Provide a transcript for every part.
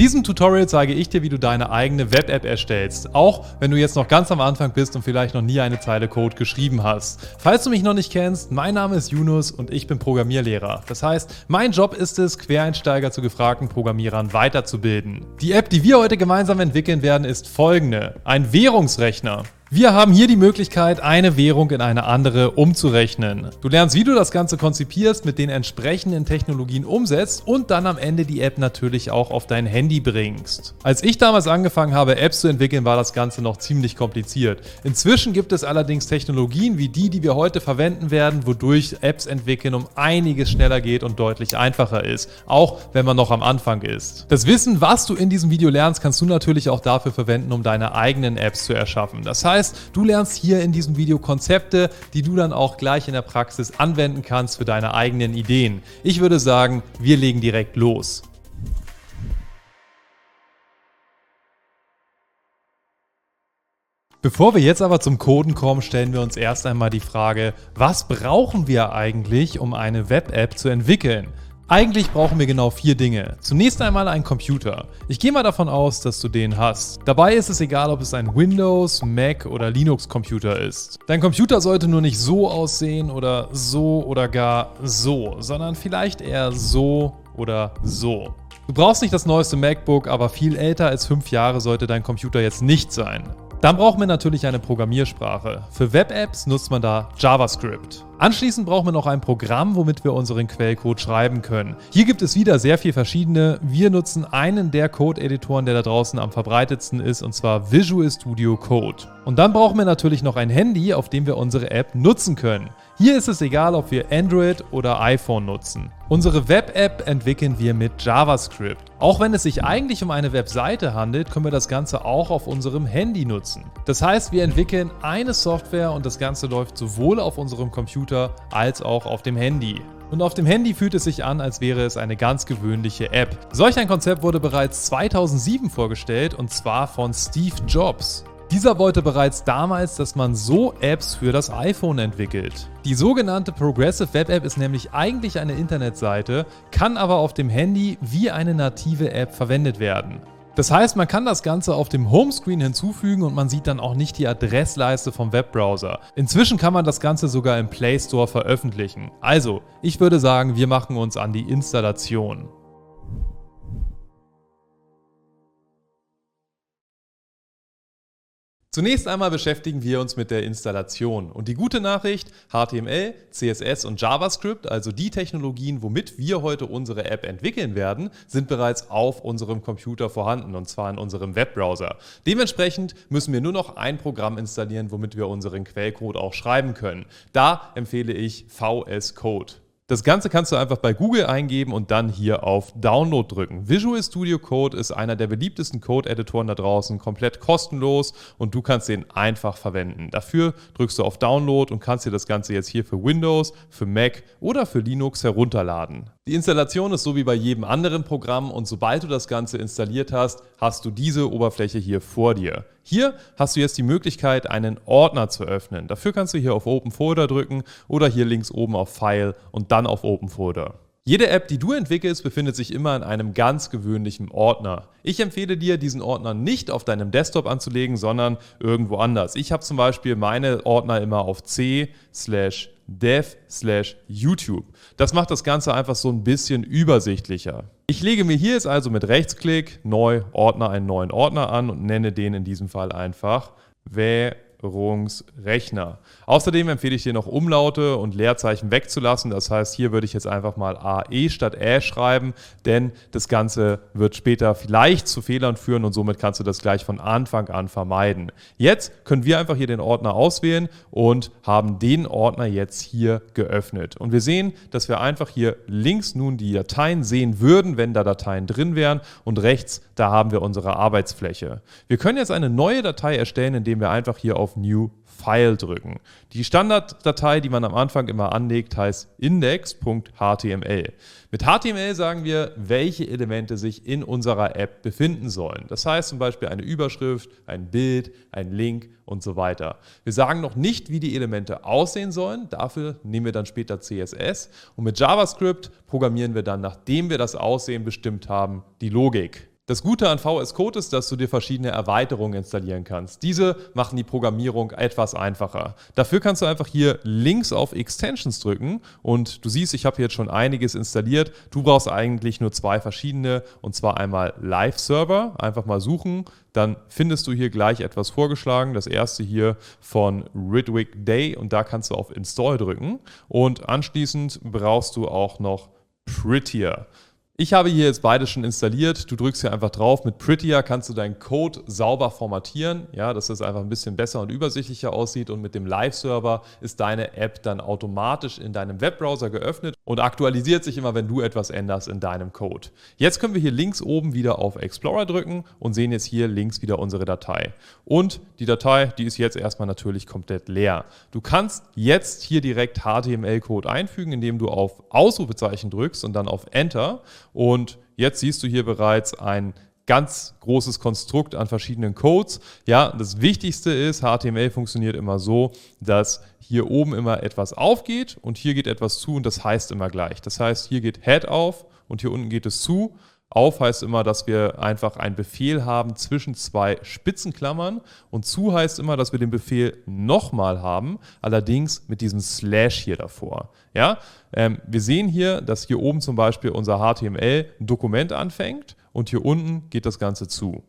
diesem Tutorial zeige ich dir, wie du deine eigene Web-App erstellst, auch wenn du jetzt noch ganz am Anfang bist und vielleicht noch nie eine Zeile Code geschrieben hast. Falls du mich noch nicht kennst, mein Name ist Yunus und ich bin Programmierlehrer. Das heißt, mein Job ist es, Quereinsteiger zu gefragten Programmierern weiterzubilden. Die App, die wir heute gemeinsam entwickeln werden, ist folgende. Ein Währungsrechner. Wir haben hier die Möglichkeit, eine Währung in eine andere umzurechnen. Du lernst, wie du das Ganze konzipierst, mit den entsprechenden Technologien umsetzt und dann am Ende die App natürlich auch auf dein Handy bringst. Als ich damals angefangen habe, Apps zu entwickeln, war das Ganze noch ziemlich kompliziert. Inzwischen gibt es allerdings Technologien wie die, die wir heute verwenden werden, wodurch Apps entwickeln um einiges schneller geht und deutlich einfacher ist, auch wenn man noch am Anfang ist. Das Wissen, was du in diesem Video lernst, kannst du natürlich auch dafür verwenden, um deine eigenen Apps zu erschaffen. Das heißt, heißt, du lernst hier in diesem Video Konzepte, die du dann auch gleich in der Praxis anwenden kannst für deine eigenen Ideen. Ich würde sagen, wir legen direkt los. Bevor wir jetzt aber zum Coden kommen, stellen wir uns erst einmal die Frage, was brauchen wir eigentlich, um eine Web-App zu entwickeln? Eigentlich brauchen wir genau vier Dinge. Zunächst einmal einen Computer. Ich gehe mal davon aus, dass du den hast. Dabei ist es egal, ob es ein Windows, Mac oder Linux Computer ist. Dein Computer sollte nur nicht so aussehen oder so oder gar so, sondern vielleicht eher so oder so. Du brauchst nicht das neueste MacBook, aber viel älter als fünf Jahre sollte dein Computer jetzt nicht sein. Dann brauchen wir natürlich eine Programmiersprache. Für Web-Apps nutzt man da JavaScript. Anschließend brauchen wir noch ein Programm, womit wir unseren Quellcode schreiben können. Hier gibt es wieder sehr viel verschiedene. Wir nutzen einen der Code-Editoren, der da draußen am verbreitetsten ist, und zwar Visual Studio Code. Und dann brauchen wir natürlich noch ein Handy, auf dem wir unsere App nutzen können. Hier ist es egal, ob wir Android oder iPhone nutzen. Unsere Web-App entwickeln wir mit JavaScript. Auch wenn es sich eigentlich um eine Webseite handelt, können wir das Ganze auch auf unserem Handy nutzen. Das heißt, wir entwickeln eine Software und das Ganze läuft sowohl auf unserem Computer als auch auf dem Handy. Und auf dem Handy fühlt es sich an, als wäre es eine ganz gewöhnliche App. Solch ein Konzept wurde bereits 2007 vorgestellt und zwar von Steve Jobs. Dieser wollte bereits damals, dass man so Apps für das iPhone entwickelt. Die sogenannte Progressive Web App ist nämlich eigentlich eine Internetseite, kann aber auf dem Handy wie eine native App verwendet werden. Das heißt, man kann das Ganze auf dem Homescreen hinzufügen und man sieht dann auch nicht die Adressleiste vom Webbrowser. Inzwischen kann man das Ganze sogar im Play Store veröffentlichen. Also, ich würde sagen, wir machen uns an die Installation. Zunächst einmal beschäftigen wir uns mit der Installation. Und die gute Nachricht, HTML, CSS und JavaScript, also die Technologien, womit wir heute unsere App entwickeln werden, sind bereits auf unserem Computer vorhanden, und zwar in unserem Webbrowser. Dementsprechend müssen wir nur noch ein Programm installieren, womit wir unseren Quellcode auch schreiben können. Da empfehle ich VS Code. Das Ganze kannst du einfach bei Google eingeben und dann hier auf Download drücken. Visual Studio Code ist einer der beliebtesten Code-Editoren da draußen, komplett kostenlos und du kannst den einfach verwenden. Dafür drückst du auf Download und kannst dir das Ganze jetzt hier für Windows, für Mac oder für Linux herunterladen. Die Installation ist so wie bei jedem anderen Programm und sobald du das Ganze installiert hast, hast du diese Oberfläche hier vor dir. Hier hast du jetzt die Möglichkeit, einen Ordner zu öffnen. Dafür kannst du hier auf Open Folder drücken oder hier links oben auf File und dann auf Open Folder. Jede App, die du entwickelst, befindet sich immer in einem ganz gewöhnlichen Ordner. Ich empfehle dir, diesen Ordner nicht auf deinem Desktop anzulegen, sondern irgendwo anders. Ich habe zum Beispiel meine Ordner immer auf C dev slash YouTube. Das macht das Ganze einfach so ein bisschen übersichtlicher. Ich lege mir hier jetzt also mit Rechtsklick neu Ordner einen neuen Ordner an und nenne den in diesem Fall einfach Wäh Rechner. Außerdem empfehle ich dir noch Umlaute und Leerzeichen wegzulassen. Das heißt, hier würde ich jetzt einfach mal AE statt Ä schreiben, denn das Ganze wird später vielleicht zu Fehlern führen und somit kannst du das gleich von Anfang an vermeiden. Jetzt können wir einfach hier den Ordner auswählen und haben den Ordner jetzt hier geöffnet. Und wir sehen, dass wir einfach hier links nun die Dateien sehen würden, wenn da Dateien drin wären und rechts, da haben wir unsere Arbeitsfläche. Wir können jetzt eine neue Datei erstellen, indem wir einfach hier auf auf New File drücken. Die Standarddatei, die man am Anfang immer anlegt, heißt index.html. Mit HTML sagen wir, welche Elemente sich in unserer App befinden sollen. Das heißt zum Beispiel eine Überschrift, ein Bild, ein Link und so weiter. Wir sagen noch nicht, wie die Elemente aussehen sollen. Dafür nehmen wir dann später CSS. Und mit JavaScript programmieren wir dann, nachdem wir das Aussehen bestimmt haben, die Logik. Das Gute an VS Code ist, dass du dir verschiedene Erweiterungen installieren kannst. Diese machen die Programmierung etwas einfacher. Dafür kannst du einfach hier links auf Extensions drücken und du siehst, ich habe hier jetzt schon einiges installiert. Du brauchst eigentlich nur zwei verschiedene und zwar einmal Live Server, einfach mal suchen, dann findest du hier gleich etwas vorgeschlagen. Das erste hier von Ridwick Day und da kannst du auf Install drücken und anschließend brauchst du auch noch Prettier. Ich habe hier jetzt beide schon installiert. Du drückst hier einfach drauf. Mit Prettier kannst du deinen Code sauber formatieren, ja, dass es einfach ein bisschen besser und übersichtlicher aussieht. Und mit dem Live-Server ist deine App dann automatisch in deinem Webbrowser geöffnet und aktualisiert sich immer, wenn du etwas änderst in deinem Code. Jetzt können wir hier links oben wieder auf Explorer drücken und sehen jetzt hier links wieder unsere Datei. Und die Datei, die ist jetzt erstmal natürlich komplett leer. Du kannst jetzt hier direkt HTML-Code einfügen, indem du auf Ausrufezeichen drückst und dann auf Enter und jetzt siehst du hier bereits ein ganz großes Konstrukt an verschiedenen Codes. Ja, das Wichtigste ist, HTML funktioniert immer so, dass hier oben immer etwas aufgeht und hier geht etwas zu und das heißt immer gleich. Das heißt, hier geht Head auf und hier unten geht es zu auf heißt immer, dass wir einfach einen Befehl haben zwischen zwei Spitzenklammern und zu heißt immer, dass wir den Befehl nochmal haben, allerdings mit diesem Slash hier davor. Ja? Ähm, wir sehen hier, dass hier oben zum Beispiel unser HTML ein Dokument anfängt und hier unten geht das Ganze zu.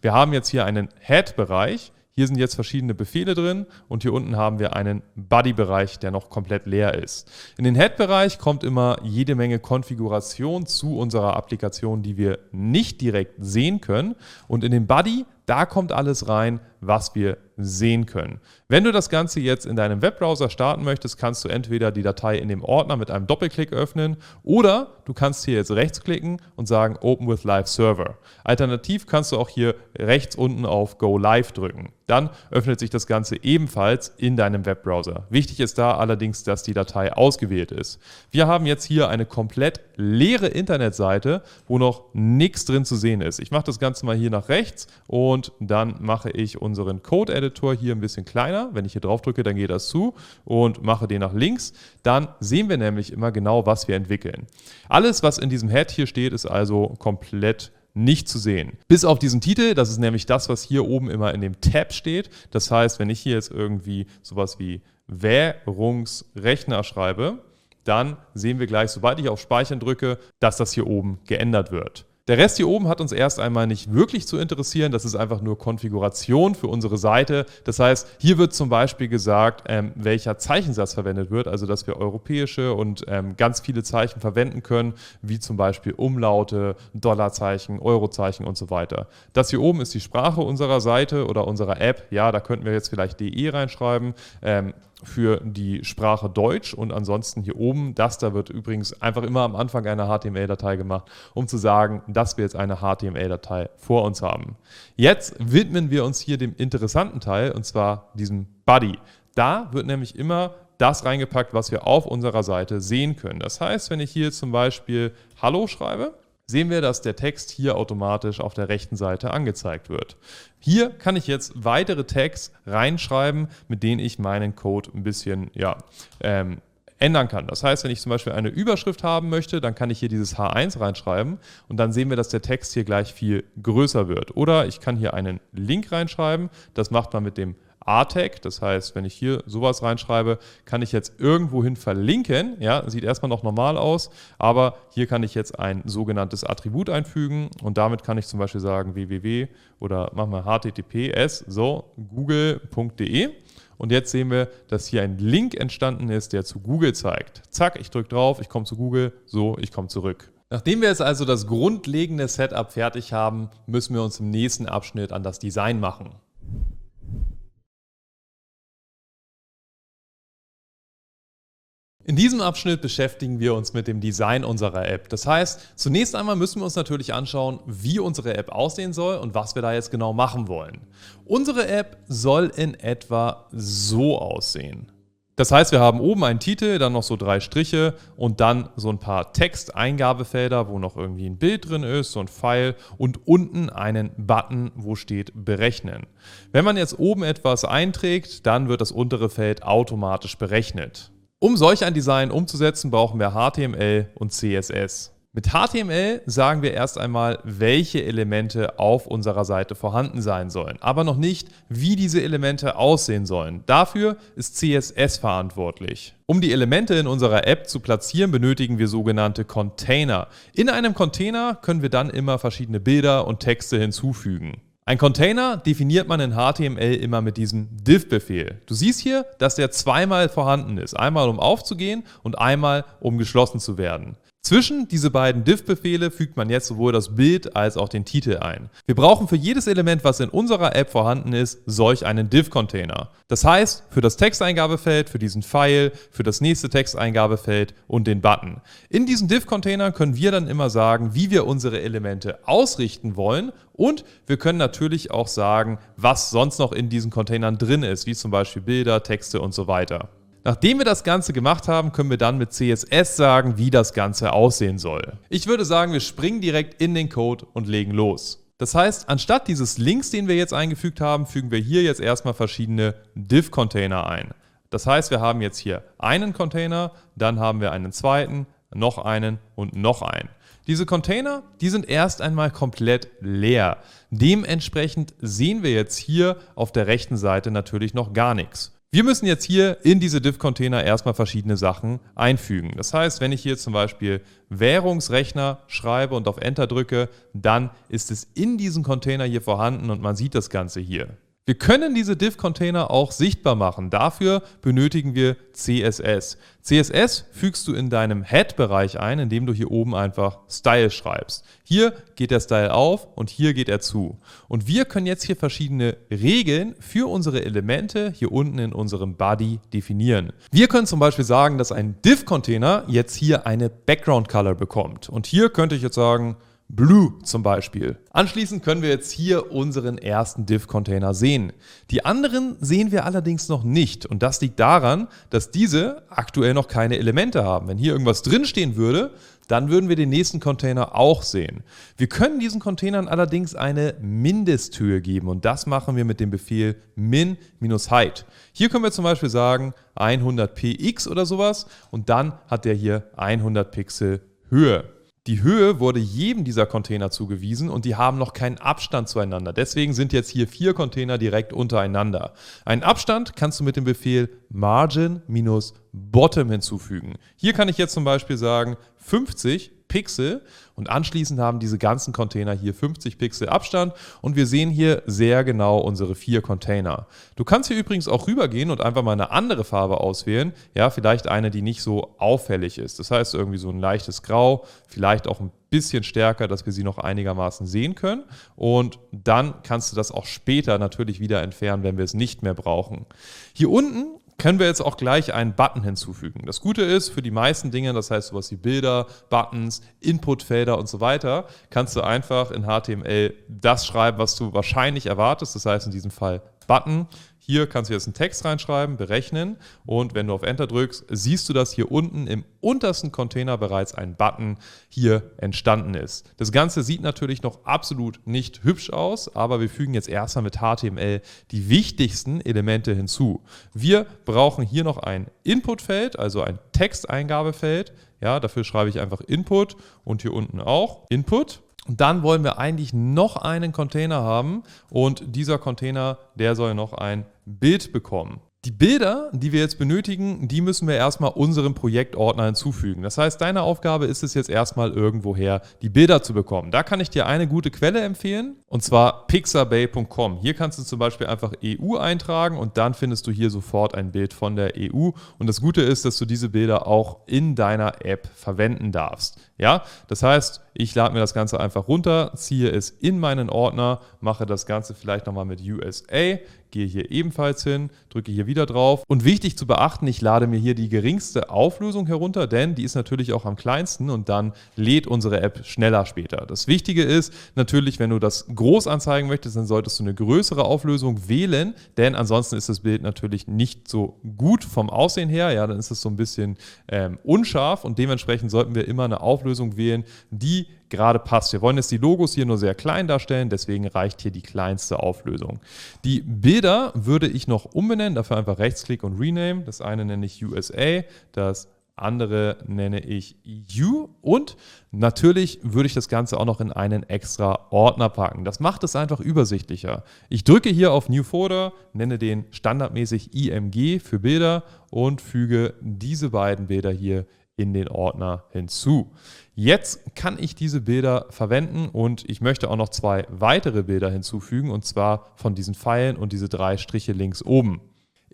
Wir haben jetzt hier einen Head-Bereich, hier sind jetzt verschiedene Befehle drin und hier unten haben wir einen Body-Bereich, der noch komplett leer ist. In den Head-Bereich kommt immer jede Menge Konfiguration zu unserer Applikation, die wir nicht direkt sehen können. Und in den Body, da kommt alles rein, was wir sehen können. Wenn du das Ganze jetzt in deinem Webbrowser starten möchtest, kannst du entweder die Datei in dem Ordner mit einem Doppelklick öffnen oder du kannst hier jetzt rechtsklicken und sagen Open with Live Server. Alternativ kannst du auch hier rechts unten auf Go Live drücken. Dann öffnet sich das Ganze ebenfalls in deinem Webbrowser. Wichtig ist da allerdings, dass die Datei ausgewählt ist. Wir haben jetzt hier eine komplett leere Internetseite, wo noch nichts drin zu sehen ist. Ich mache das Ganze mal hier nach rechts und dann mache ich unseren Code-Editor hier ein bisschen kleiner. Wenn ich hier drauf drücke, dann geht das zu und mache den nach links. Dann sehen wir nämlich immer genau, was wir entwickeln. Alles, was in diesem Head hier steht, ist also komplett nicht zu sehen. Bis auf diesen Titel, das ist nämlich das, was hier oben immer in dem Tab steht. Das heißt, wenn ich hier jetzt irgendwie sowas wie Währungsrechner schreibe, dann sehen wir gleich, sobald ich auf Speichern drücke, dass das hier oben geändert wird. Der Rest hier oben hat uns erst einmal nicht wirklich zu interessieren. Das ist einfach nur Konfiguration für unsere Seite. Das heißt, hier wird zum Beispiel gesagt, ähm, welcher Zeichensatz verwendet wird, also dass wir europäische und ähm, ganz viele Zeichen verwenden können, wie zum Beispiel Umlaute, Dollarzeichen, Eurozeichen und so weiter. Das hier oben ist die Sprache unserer Seite oder unserer App. Ja, da könnten wir jetzt vielleicht DE reinschreiben. Ähm, für die Sprache Deutsch und ansonsten hier oben, das da wird übrigens einfach immer am Anfang einer HTML-Datei gemacht, um zu sagen, dass wir jetzt eine HTML-Datei vor uns haben. Jetzt widmen wir uns hier dem interessanten Teil und zwar diesem Body. Da wird nämlich immer das reingepackt, was wir auf unserer Seite sehen können. Das heißt, wenn ich hier zum Beispiel Hallo schreibe, sehen wir, dass der Text hier automatisch auf der rechten Seite angezeigt wird. Hier kann ich jetzt weitere Tags reinschreiben, mit denen ich meinen Code ein bisschen ja, ähm, ändern kann. Das heißt, wenn ich zum Beispiel eine Überschrift haben möchte, dann kann ich hier dieses H1 reinschreiben und dann sehen wir, dass der Text hier gleich viel größer wird. Oder ich kann hier einen Link reinschreiben, das macht man mit dem A-Tag. Das heißt, wenn ich hier sowas reinschreibe, kann ich jetzt irgendwohin verlinken. Ja, sieht erstmal noch normal aus, aber hier kann ich jetzt ein sogenanntes Attribut einfügen und damit kann ich zum Beispiel sagen www oder machen wir https so google.de und jetzt sehen wir, dass hier ein Link entstanden ist, der zu Google zeigt. Zack, ich drücke drauf, ich komme zu Google, so, ich komme zurück. Nachdem wir jetzt also das grundlegende Setup fertig haben, müssen wir uns im nächsten Abschnitt an das Design machen. In diesem Abschnitt beschäftigen wir uns mit dem Design unserer App. Das heißt, zunächst einmal müssen wir uns natürlich anschauen, wie unsere App aussehen soll und was wir da jetzt genau machen wollen. Unsere App soll in etwa so aussehen. Das heißt, wir haben oben einen Titel, dann noch so drei Striche und dann so ein paar Texteingabefelder, wo noch irgendwie ein Bild drin ist, so ein Pfeil und unten einen Button, wo steht Berechnen. Wenn man jetzt oben etwas einträgt, dann wird das untere Feld automatisch berechnet. Um solch ein Design umzusetzen, brauchen wir HTML und CSS. Mit HTML sagen wir erst einmal, welche Elemente auf unserer Seite vorhanden sein sollen, aber noch nicht, wie diese Elemente aussehen sollen. Dafür ist CSS verantwortlich. Um die Elemente in unserer App zu platzieren, benötigen wir sogenannte Container. In einem Container können wir dann immer verschiedene Bilder und Texte hinzufügen. Ein Container definiert man in HTML immer mit diesem div-Befehl. Du siehst hier, dass der zweimal vorhanden ist. Einmal um aufzugehen und einmal um geschlossen zu werden. Zwischen diese beiden div-Befehle fügt man jetzt sowohl das Bild als auch den Titel ein. Wir brauchen für jedes Element, was in unserer App vorhanden ist, solch einen div-Container. Das heißt, für das Texteingabefeld, für diesen Pfeil, für das nächste Texteingabefeld und den Button. In diesen div-Container können wir dann immer sagen, wie wir unsere Elemente ausrichten wollen und wir können natürlich auch sagen, was sonst noch in diesen Containern drin ist, wie zum Beispiel Bilder, Texte und so weiter. Nachdem wir das Ganze gemacht haben, können wir dann mit CSS sagen, wie das Ganze aussehen soll. Ich würde sagen, wir springen direkt in den Code und legen los. Das heißt, anstatt dieses Links, den wir jetzt eingefügt haben, fügen wir hier jetzt erstmal verschiedene Div-Container ein. Das heißt, wir haben jetzt hier einen Container, dann haben wir einen zweiten, noch einen und noch einen. Diese Container, die sind erst einmal komplett leer. Dementsprechend sehen wir jetzt hier auf der rechten Seite natürlich noch gar nichts. Wir müssen jetzt hier in diese Div-Container erstmal verschiedene Sachen einfügen. Das heißt, wenn ich hier zum Beispiel Währungsrechner schreibe und auf Enter drücke, dann ist es in diesem Container hier vorhanden und man sieht das Ganze hier. Wir können diese Div-Container auch sichtbar machen. Dafür benötigen wir CSS. CSS fügst du in deinem Head-Bereich ein, indem du hier oben einfach Style schreibst. Hier geht der Style auf und hier geht er zu. Und wir können jetzt hier verschiedene Regeln für unsere Elemente hier unten in unserem Body definieren. Wir können zum Beispiel sagen, dass ein Div-Container jetzt hier eine Background-Color bekommt. Und hier könnte ich jetzt sagen, Blue zum Beispiel. Anschließend können wir jetzt hier unseren ersten Div-Container sehen. Die anderen sehen wir allerdings noch nicht und das liegt daran, dass diese aktuell noch keine Elemente haben. Wenn hier irgendwas drinstehen würde, dann würden wir den nächsten Container auch sehen. Wir können diesen Containern allerdings eine Mindesthöhe geben und das machen wir mit dem Befehl min-height. Hier können wir zum Beispiel sagen 100 px oder sowas und dann hat der hier 100 Pixel Höhe. Die Höhe wurde jedem dieser Container zugewiesen und die haben noch keinen Abstand zueinander. Deswegen sind jetzt hier vier Container direkt untereinander. Einen Abstand kannst du mit dem Befehl margin-bottom hinzufügen. Hier kann ich jetzt zum Beispiel sagen 50 Pixel und anschließend haben diese ganzen Container hier 50 Pixel Abstand und wir sehen hier sehr genau unsere vier Container. Du kannst hier übrigens auch rübergehen und einfach mal eine andere Farbe auswählen, ja, vielleicht eine, die nicht so auffällig ist. Das heißt irgendwie so ein leichtes Grau, vielleicht auch ein bisschen stärker, dass wir sie noch einigermaßen sehen können. Und dann kannst du das auch später natürlich wieder entfernen, wenn wir es nicht mehr brauchen. Hier unten können wir jetzt auch gleich einen Button hinzufügen. Das Gute ist, für die meisten Dinge, das heißt sowas wie Bilder, Buttons, Inputfelder und so weiter, kannst du einfach in HTML das schreiben, was du wahrscheinlich erwartest. Das heißt in diesem Fall Button. Hier kannst du jetzt einen Text reinschreiben, berechnen und wenn du auf Enter drückst, siehst du, dass hier unten im untersten Container bereits ein Button hier entstanden ist. Das Ganze sieht natürlich noch absolut nicht hübsch aus, aber wir fügen jetzt erstmal mit HTML die wichtigsten Elemente hinzu. Wir brauchen hier noch ein Inputfeld, also ein Texteingabefeld. Ja, dafür schreibe ich einfach Input und hier unten auch Input. Und dann wollen wir eigentlich noch einen Container haben und dieser Container, der soll noch ein Bild bekommen. Die Bilder, die wir jetzt benötigen, die müssen wir erstmal unserem Projektordner hinzufügen. Das heißt, deine Aufgabe ist es jetzt erstmal irgendwoher, die Bilder zu bekommen. Da kann ich dir eine gute Quelle empfehlen und zwar pixabay.com. Hier kannst du zum Beispiel einfach EU eintragen und dann findest du hier sofort ein Bild von der EU. Und das Gute ist, dass du diese Bilder auch in deiner App verwenden darfst. Ja, das heißt, ich lade mir das Ganze einfach runter, ziehe es in meinen Ordner, mache das Ganze vielleicht nochmal mit USA, gehe hier ebenfalls hin, drücke hier wieder drauf. Und wichtig zu beachten, ich lade mir hier die geringste Auflösung herunter, denn die ist natürlich auch am kleinsten und dann lädt unsere App schneller später. Das Wichtige ist natürlich, wenn du das groß anzeigen möchtest, dann solltest du eine größere Auflösung wählen, denn ansonsten ist das Bild natürlich nicht so gut vom Aussehen her. Ja, dann ist es so ein bisschen ähm, unscharf und dementsprechend sollten wir immer eine Auflösung wählen, die gerade passt. Wir wollen jetzt die Logos hier nur sehr klein darstellen, deswegen reicht hier die kleinste Auflösung. Die Bilder würde ich noch umbenennen, dafür einfach Rechtsklick und Rename. Das eine nenne ich USA, das andere nenne ich EU und natürlich würde ich das Ganze auch noch in einen extra Ordner packen. Das macht es einfach übersichtlicher. Ich drücke hier auf New Folder, nenne den standardmäßig IMG für Bilder und füge diese beiden Bilder hier in den Ordner hinzu. Jetzt kann ich diese Bilder verwenden und ich möchte auch noch zwei weitere Bilder hinzufügen und zwar von diesen Pfeilen und diese drei Striche links oben.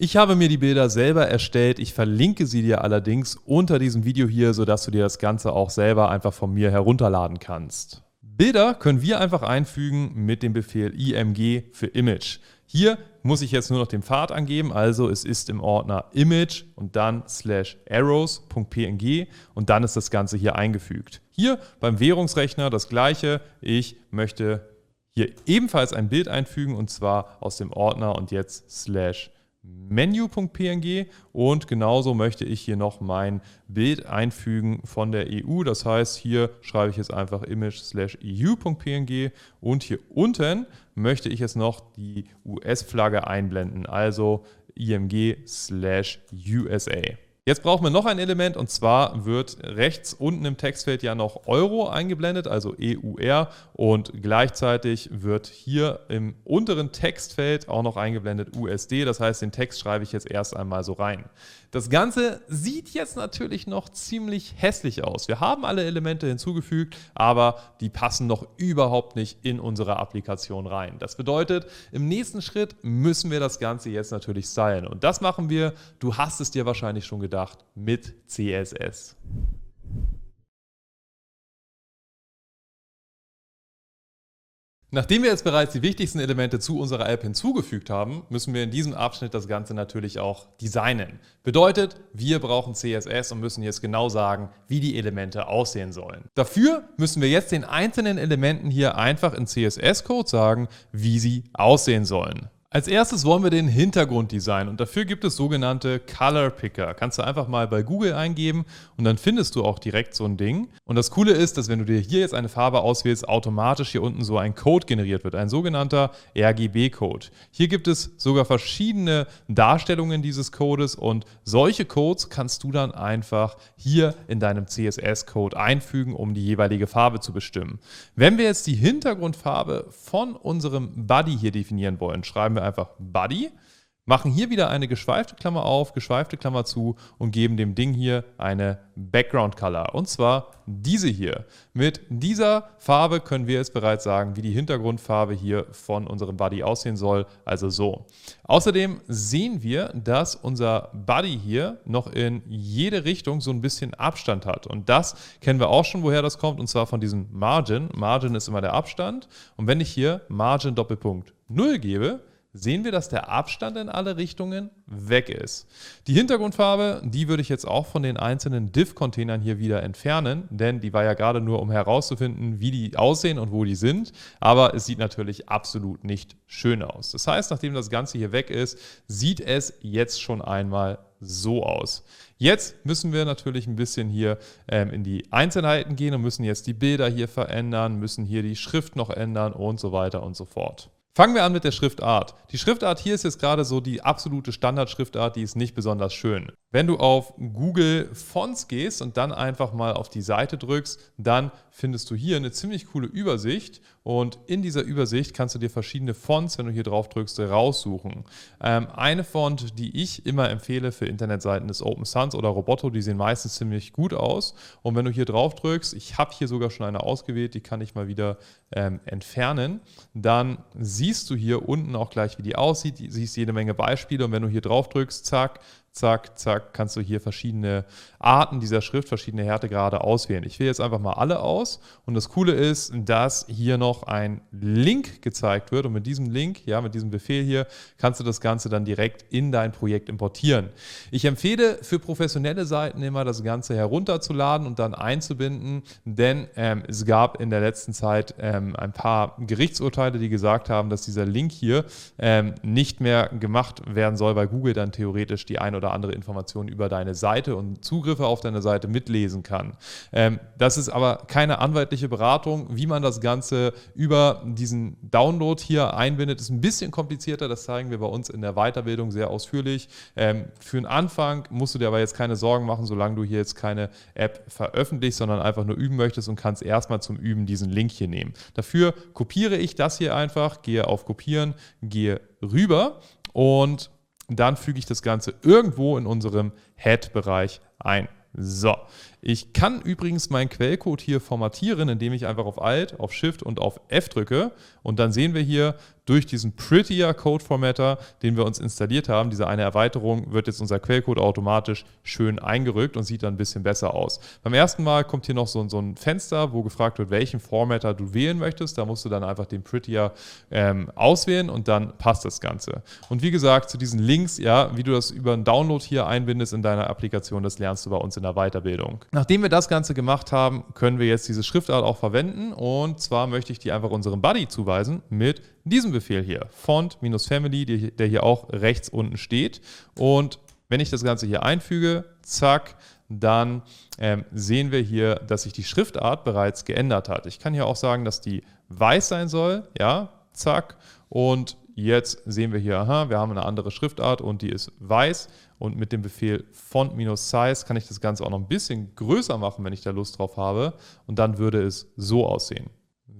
Ich habe mir die Bilder selber erstellt. Ich verlinke sie dir allerdings unter diesem Video hier, sodass du dir das Ganze auch selber einfach von mir herunterladen kannst. Bilder können wir einfach einfügen mit dem Befehl img für Image. Hier muss ich jetzt nur noch den Pfad angeben, also es ist im Ordner Image und dann slash arrows.png und dann ist das Ganze hier eingefügt. Hier beim Währungsrechner das gleiche. Ich möchte hier ebenfalls ein Bild einfügen und zwar aus dem Ordner und jetzt slash Menu.png und genauso möchte ich hier noch mein Bild einfügen von der EU. Das heißt, hier schreibe ich jetzt einfach image/eu.png und hier unten möchte ich jetzt noch die US-Flagge einblenden, also img/usa. Jetzt brauchen wir noch ein Element und zwar wird rechts unten im Textfeld ja noch Euro eingeblendet, also EUR und gleichzeitig wird hier im unteren Textfeld auch noch eingeblendet USD. Das heißt, den Text schreibe ich jetzt erst einmal so rein. Das Ganze sieht jetzt natürlich noch ziemlich hässlich aus. Wir haben alle Elemente hinzugefügt, aber die passen noch überhaupt nicht in unsere Applikation rein. Das bedeutet, im nächsten Schritt müssen wir das Ganze jetzt natürlich stylen. Und das machen wir, du hast es dir wahrscheinlich schon gedacht, mit CSS. Nachdem wir jetzt bereits die wichtigsten Elemente zu unserer App hinzugefügt haben, müssen wir in diesem Abschnitt das Ganze natürlich auch designen. Bedeutet, wir brauchen CSS und müssen jetzt genau sagen, wie die Elemente aussehen sollen. Dafür müssen wir jetzt den einzelnen Elementen hier einfach in CSS-Code sagen, wie sie aussehen sollen. Als erstes wollen wir den Hintergrund designen und dafür gibt es sogenannte Color Picker. Kannst du einfach mal bei Google eingeben und dann findest du auch direkt so ein Ding. Und das Coole ist, dass wenn du dir hier jetzt eine Farbe auswählst, automatisch hier unten so ein Code generiert wird, ein sogenannter RGB-Code. Hier gibt es sogar verschiedene Darstellungen dieses Codes und solche Codes kannst du dann einfach hier in deinem CSS-Code einfügen, um die jeweilige Farbe zu bestimmen. Wenn wir jetzt die Hintergrundfarbe von unserem Buddy hier definieren wollen, schreiben wir wir einfach Buddy, machen hier wieder eine geschweifte Klammer auf, geschweifte Klammer zu und geben dem Ding hier eine Background Color. Und zwar diese hier. Mit dieser Farbe können wir jetzt bereits sagen, wie die Hintergrundfarbe hier von unserem Buddy aussehen soll. Also so. Außerdem sehen wir, dass unser Buddy hier noch in jede Richtung so ein bisschen Abstand hat. Und das kennen wir auch schon, woher das kommt. Und zwar von diesem Margin. Margin ist immer der Abstand. Und wenn ich hier Margin Doppelpunkt 0 gebe, sehen wir, dass der Abstand in alle Richtungen weg ist. Die Hintergrundfarbe, die würde ich jetzt auch von den einzelnen Div-Containern hier wieder entfernen, denn die war ja gerade nur, um herauszufinden, wie die aussehen und wo die sind, aber es sieht natürlich absolut nicht schön aus. Das heißt, nachdem das Ganze hier weg ist, sieht es jetzt schon einmal so aus. Jetzt müssen wir natürlich ein bisschen hier ähm, in die Einzelheiten gehen und müssen jetzt die Bilder hier verändern, müssen hier die Schrift noch ändern und so weiter und so fort. Fangen wir an mit der Schriftart. Die Schriftart hier ist jetzt gerade so die absolute Standardschriftart, die ist nicht besonders schön. Wenn du auf Google Fonts gehst und dann einfach mal auf die Seite drückst, dann findest du hier eine ziemlich coole Übersicht. Und in dieser Übersicht kannst du dir verschiedene Fonts, wenn du hier drauf drückst, raussuchen. Ähm, eine Font, die ich immer empfehle für Internetseiten ist Open Sans oder Roboto, die sehen meistens ziemlich gut aus. Und wenn du hier drauf drückst, ich habe hier sogar schon eine ausgewählt, die kann ich mal wieder ähm, entfernen, dann siehst du hier unten auch gleich, wie die aussieht, du siehst jede Menge Beispiele. Und wenn du hier drauf drückst, zack, zack, zack, kannst du hier verschiedene Arten dieser Schrift, verschiedene Härtegrade auswählen. Ich wähle jetzt einfach mal alle aus und das Coole ist, dass hier noch ein Link gezeigt wird und mit diesem Link, ja, mit diesem Befehl hier, kannst du das Ganze dann direkt in dein Projekt importieren. Ich empfehle für professionelle Seiten immer das Ganze herunterzuladen und dann einzubinden, denn ähm, es gab in der letzten Zeit ähm, ein paar Gerichtsurteile, die gesagt haben, dass dieser Link hier ähm, nicht mehr gemacht werden soll, weil Google dann theoretisch die eine oder andere Information über deine Seite und Zugriffe auf deine Seite mitlesen kann. Ähm, das ist aber keine anwaltliche Beratung. Wie man das Ganze über diesen Download hier einbindet, ist ein bisschen komplizierter. Das zeigen wir bei uns in der Weiterbildung sehr ausführlich. Ähm, für den Anfang musst du dir aber jetzt keine Sorgen machen, solange du hier jetzt keine App veröffentlichst, sondern einfach nur üben möchtest und kannst erstmal zum Üben diesen Link hier nehmen. Dafür kopiere ich das hier einfach, gehe auf Kopieren, gehe rüber und dann füge ich das Ganze irgendwo in unserem Head-Bereich ein. So, ich kann übrigens meinen Quellcode hier formatieren, indem ich einfach auf Alt, auf Shift und auf F drücke. Und dann sehen wir hier durch diesen Prettier Code Formatter, den wir uns installiert haben, diese eine Erweiterung, wird jetzt unser Quellcode automatisch schön eingerückt und sieht dann ein bisschen besser aus. Beim ersten Mal kommt hier noch so, so ein Fenster, wo gefragt wird, welchen Formatter du wählen möchtest. Da musst du dann einfach den Prettier ähm, auswählen und dann passt das Ganze. Und wie gesagt, zu diesen Links, ja, wie du das über einen Download hier einbindest in deiner Applikation, das lernst du bei uns in der Weiterbildung. Nachdem wir das Ganze gemacht haben, können wir jetzt diese Schriftart auch verwenden. Und zwar möchte ich die einfach unserem Buddy zuweisen mit diesem Befehl hier. Font-Family, der hier auch rechts unten steht. Und wenn ich das Ganze hier einfüge, zack, dann ähm, sehen wir hier, dass sich die Schriftart bereits geändert hat. Ich kann hier auch sagen, dass die weiß sein soll. Ja, zack. Und Jetzt sehen wir hier, aha, wir haben eine andere Schriftart und die ist weiß. Und mit dem Befehl Font-Size kann ich das Ganze auch noch ein bisschen größer machen, wenn ich da Lust drauf habe. Und dann würde es so aussehen.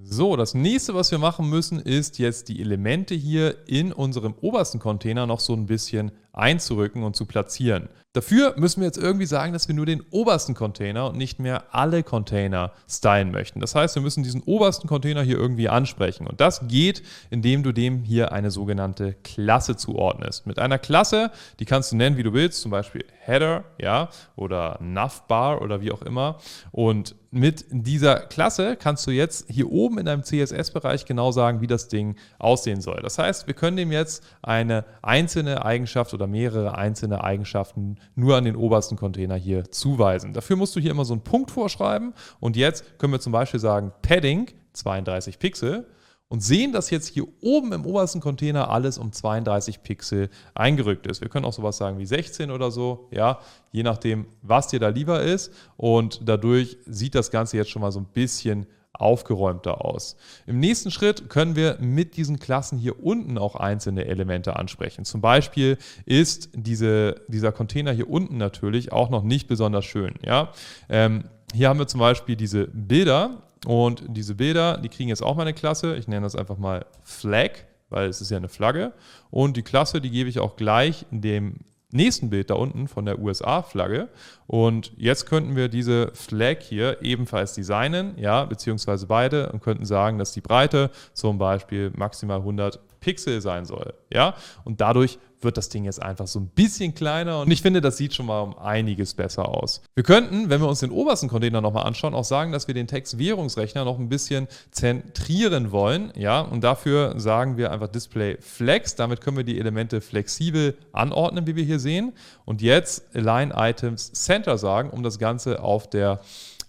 So, das nächste, was wir machen müssen, ist jetzt die Elemente hier in unserem obersten Container noch so ein bisschen einzurücken und zu platzieren. Dafür müssen wir jetzt irgendwie sagen, dass wir nur den obersten Container und nicht mehr alle Container stylen möchten. Das heißt, wir müssen diesen obersten Container hier irgendwie ansprechen. Und das geht, indem du dem hier eine sogenannte Klasse zuordnest. Mit einer Klasse, die kannst du nennen, wie du willst, zum Beispiel Header, ja, oder Navbar oder wie auch immer. Und mit dieser Klasse kannst du jetzt hier oben in deinem CSS-Bereich genau sagen, wie das Ding aussehen soll. Das heißt, wir können dem jetzt eine einzelne Eigenschaft oder mehrere einzelne Eigenschaften nur an den obersten Container hier zuweisen. Dafür musst du hier immer so einen Punkt vorschreiben und jetzt können wir zum Beispiel sagen Padding 32 Pixel und sehen, dass jetzt hier oben im obersten Container alles um 32 Pixel eingerückt ist. Wir können auch sowas sagen wie 16 oder so, ja, je nachdem, was dir da lieber ist. Und dadurch sieht das Ganze jetzt schon mal so ein bisschen aufgeräumter aus. Im nächsten Schritt können wir mit diesen Klassen hier unten auch einzelne Elemente ansprechen. Zum Beispiel ist diese, dieser Container hier unten natürlich auch noch nicht besonders schön. Ja? Ähm, hier haben wir zum Beispiel diese Bilder und diese Bilder, die kriegen jetzt auch mal eine Klasse. Ich nenne das einfach mal Flag, weil es ist ja eine Flagge. Und die Klasse, die gebe ich auch gleich dem nächsten Bild da unten von der USA-Flagge. Und jetzt könnten wir diese Flag hier ebenfalls designen, ja, beziehungsweise beide und könnten sagen, dass die Breite zum Beispiel maximal 100 Pixel sein soll, ja. Und dadurch wird das Ding jetzt einfach so ein bisschen kleiner und ich finde, das sieht schon mal um einiges besser aus. Wir könnten, wenn wir uns den obersten Container nochmal anschauen, auch sagen, dass wir den Text-Währungsrechner noch ein bisschen zentrieren wollen. Ja, und dafür sagen wir einfach Display Flex. Damit können wir die Elemente flexibel anordnen, wie wir hier sehen. Und jetzt Align Items Center sagen, um das Ganze auf der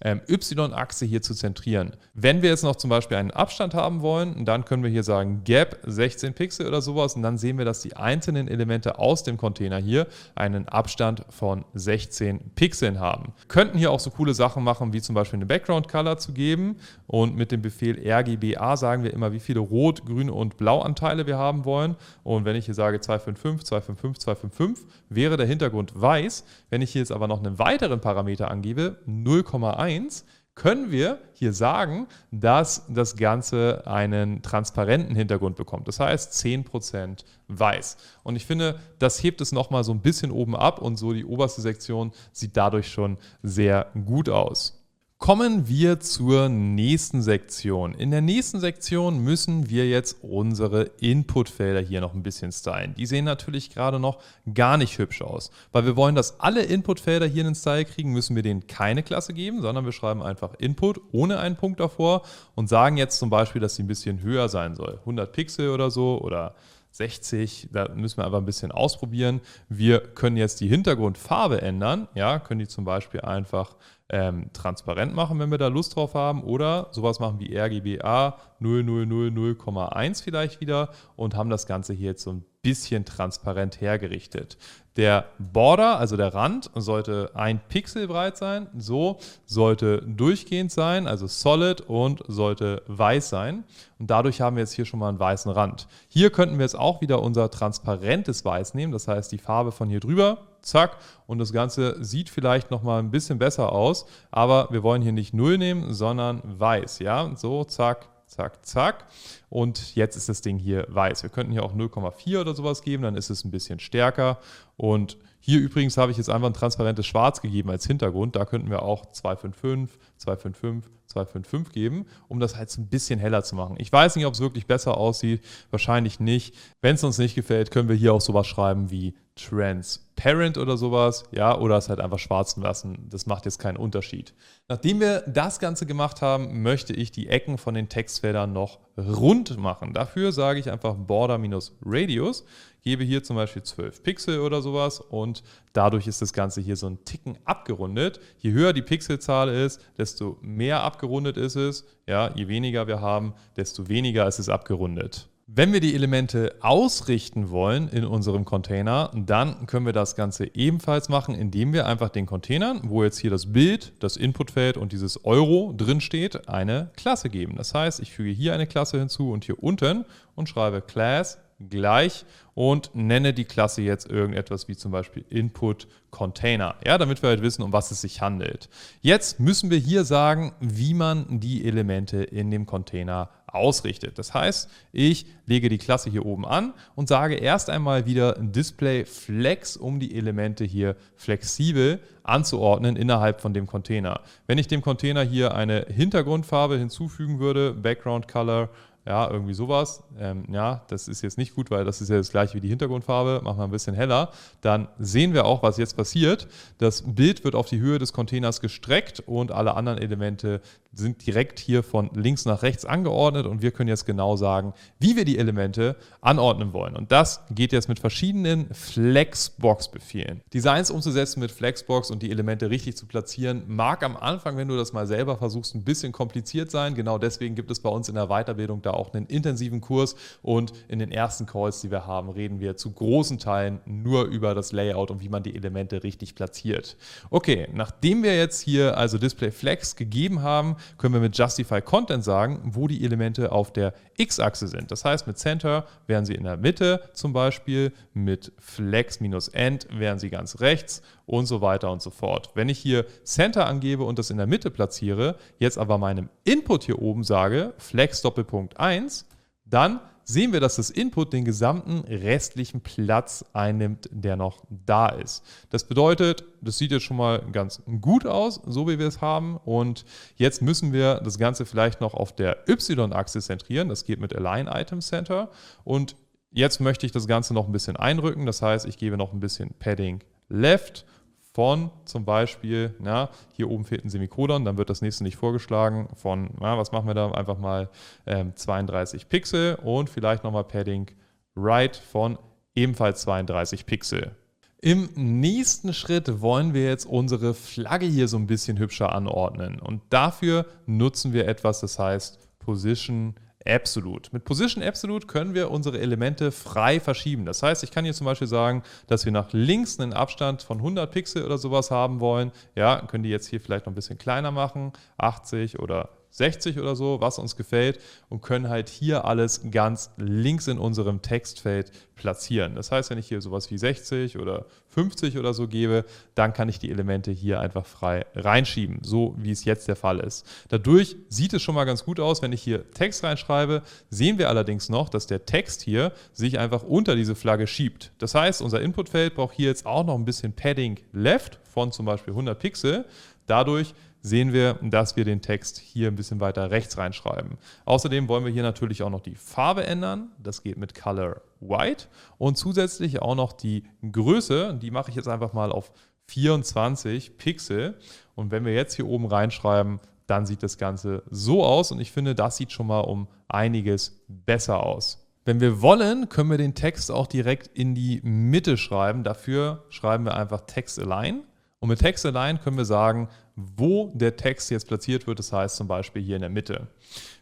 ähm, Y-Achse hier zu zentrieren. Wenn wir jetzt noch zum Beispiel einen Abstand haben wollen, dann können wir hier sagen Gap 16 Pixel oder sowas und dann sehen wir, dass die einzelnen Elemente aus dem Container hier einen Abstand von 16 Pixeln haben. Könnten hier auch so coole Sachen machen, wie zum Beispiel eine Background Color zu geben und mit dem Befehl RGBA sagen wir immer, wie viele Rot, Grün und Blauanteile wir haben wollen. Und wenn ich hier sage 255, 255, 255, wäre der Hintergrund weiß. Wenn ich hier jetzt aber noch einen weiteren Parameter angebe, 0,1, 1 können wir hier sagen, dass das Ganze einen transparenten Hintergrund bekommt. Das heißt 10% weiß. Und ich finde, das hebt es nochmal so ein bisschen oben ab und so die oberste Sektion sieht dadurch schon sehr gut aus. Kommen wir zur nächsten Sektion. In der nächsten Sektion müssen wir jetzt unsere Inputfelder hier noch ein bisschen stylen. Die sehen natürlich gerade noch gar nicht hübsch aus. Weil wir wollen, dass alle Inputfelder hier einen Style kriegen, müssen wir denen keine Klasse geben, sondern wir schreiben einfach Input ohne einen Punkt davor und sagen jetzt zum Beispiel, dass sie ein bisschen höher sein soll. 100 Pixel oder so oder 60, da müssen wir einfach ein bisschen ausprobieren. Wir können jetzt die Hintergrundfarbe ändern, ja, können die zum Beispiel einfach ähm, transparent machen, wenn wir da Lust drauf haben, oder sowas machen wie RGBA 0000,1 vielleicht wieder und haben das Ganze hier jetzt so ein bisschen transparent hergerichtet. Der Border, also der Rand, sollte ein Pixel breit sein. So sollte durchgehend sein, also solid und sollte weiß sein. Und dadurch haben wir jetzt hier schon mal einen weißen Rand. Hier könnten wir jetzt auch wieder unser transparentes Weiß nehmen, das heißt die Farbe von hier drüber, zack, und das Ganze sieht vielleicht noch mal ein bisschen besser aus, aber wir wollen hier nicht 0 nehmen, sondern weiß, ja, so, zack, zack, zack. Und jetzt ist das Ding hier weiß. Wir könnten hier auch 0,4 oder sowas geben, dann ist es ein bisschen stärker. Und hier übrigens habe ich jetzt einfach ein transparentes Schwarz gegeben als Hintergrund. Da könnten wir auch 255, 255, 255 geben, um das halt so ein bisschen heller zu machen. Ich weiß nicht, ob es wirklich besser aussieht. Wahrscheinlich nicht. Wenn es uns nicht gefällt, können wir hier auch sowas schreiben wie transparent oder sowas, ja, oder es halt einfach schwarzen lassen. Das macht jetzt keinen Unterschied. Nachdem wir das Ganze gemacht haben, möchte ich die Ecken von den Textfeldern noch rund machen. Dafür sage ich einfach Border-Radius, gebe hier zum Beispiel 12 Pixel oder sowas und dadurch ist das Ganze hier so ein Ticken abgerundet. Je höher die Pixelzahl ist, desto mehr abgerundet ist es. Ja, je weniger wir haben, desto weniger ist es abgerundet. Wenn wir die Elemente ausrichten wollen in unserem Container, dann können wir das Ganze ebenfalls machen, indem wir einfach den Containern, wo jetzt hier das Bild, das Inputfeld und dieses Euro drin steht, eine Klasse geben. Das heißt, ich füge hier eine Klasse hinzu und hier unten und schreibe Class gleich und nenne die Klasse jetzt irgendetwas wie zum Beispiel Input Container, ja, damit wir halt wissen, um was es sich handelt. Jetzt müssen wir hier sagen, wie man die Elemente in dem Container ausrichtet. Das heißt, ich lege die Klasse hier oben an und sage erst einmal wieder Display Flex, um die Elemente hier flexibel anzuordnen innerhalb von dem Container. Wenn ich dem Container hier eine Hintergrundfarbe hinzufügen würde, Background Color ja, irgendwie sowas. Ähm, ja, das ist jetzt nicht gut, weil das ist ja das gleiche wie die Hintergrundfarbe. Machen wir ein bisschen heller. Dann sehen wir auch, was jetzt passiert. Das Bild wird auf die Höhe des Containers gestreckt und alle anderen Elemente sind direkt hier von links nach rechts angeordnet und wir können jetzt genau sagen, wie wir die Elemente anordnen wollen. Und das geht jetzt mit verschiedenen Flexbox-Befehlen. Designs umzusetzen mit Flexbox und die Elemente richtig zu platzieren, mag am Anfang, wenn du das mal selber versuchst, ein bisschen kompliziert sein. Genau deswegen gibt es bei uns in der Weiterbildung da auch einen intensiven Kurs und in den ersten Calls, die wir haben, reden wir zu großen Teilen nur über das Layout und wie man die Elemente richtig platziert. Okay, nachdem wir jetzt hier also Display Flex gegeben haben, können wir mit Justify Content sagen, wo die Elemente auf der X-Achse sind. Das heißt, mit Center wären sie in der Mitte zum Beispiel, mit Flex-End wären sie ganz rechts und so weiter und so fort. Wenn ich hier Center angebe und das in der Mitte platziere, jetzt aber meinem Input hier oben sage, Flex Doppelpunkt 1, dann sehen wir, dass das Input den gesamten restlichen Platz einnimmt, der noch da ist. Das bedeutet, das sieht jetzt schon mal ganz gut aus, so wie wir es haben. Und jetzt müssen wir das Ganze vielleicht noch auf der Y-Achse zentrieren. Das geht mit Align Item Center. Und jetzt möchte ich das Ganze noch ein bisschen einrücken. Das heißt, ich gebe noch ein bisschen Padding Left von zum Beispiel, na, hier oben fehlt ein Semikolon, dann wird das nächste nicht vorgeschlagen, von, na, was machen wir da, einfach mal ähm, 32 Pixel und vielleicht nochmal Padding Right von ebenfalls 32 Pixel. Im nächsten Schritt wollen wir jetzt unsere Flagge hier so ein bisschen hübscher anordnen und dafür nutzen wir etwas, das heißt Position Absolute. Mit Position Absolute können wir unsere Elemente frei verschieben. Das heißt, ich kann hier zum Beispiel sagen, dass wir nach links einen Abstand von 100 Pixel oder sowas haben wollen. Ja, können die jetzt hier vielleicht noch ein bisschen kleiner machen, 80 oder 60 oder so, was uns gefällt und können halt hier alles ganz links in unserem Textfeld platzieren. Das heißt, wenn ich hier sowas wie 60 oder 50 oder so gebe, dann kann ich die Elemente hier einfach frei reinschieben, so wie es jetzt der Fall ist. Dadurch sieht es schon mal ganz gut aus, wenn ich hier Text reinschreibe, sehen wir allerdings noch, dass der Text hier sich einfach unter diese Flagge schiebt. Das heißt, unser Inputfeld braucht hier jetzt auch noch ein bisschen Padding Left von zum Beispiel 100 Pixel. Dadurch sehen wir, dass wir den Text hier ein bisschen weiter rechts reinschreiben. Außerdem wollen wir hier natürlich auch noch die Farbe ändern. Das geht mit Color White und zusätzlich auch noch die Größe. Die mache ich jetzt einfach mal auf 24 Pixel. Und wenn wir jetzt hier oben reinschreiben, dann sieht das Ganze so aus und ich finde, das sieht schon mal um einiges besser aus. Wenn wir wollen, können wir den Text auch direkt in die Mitte schreiben. Dafür schreiben wir einfach Text Align und mit Text Align können wir sagen, wo der Text jetzt platziert wird. Das heißt zum Beispiel hier in der Mitte.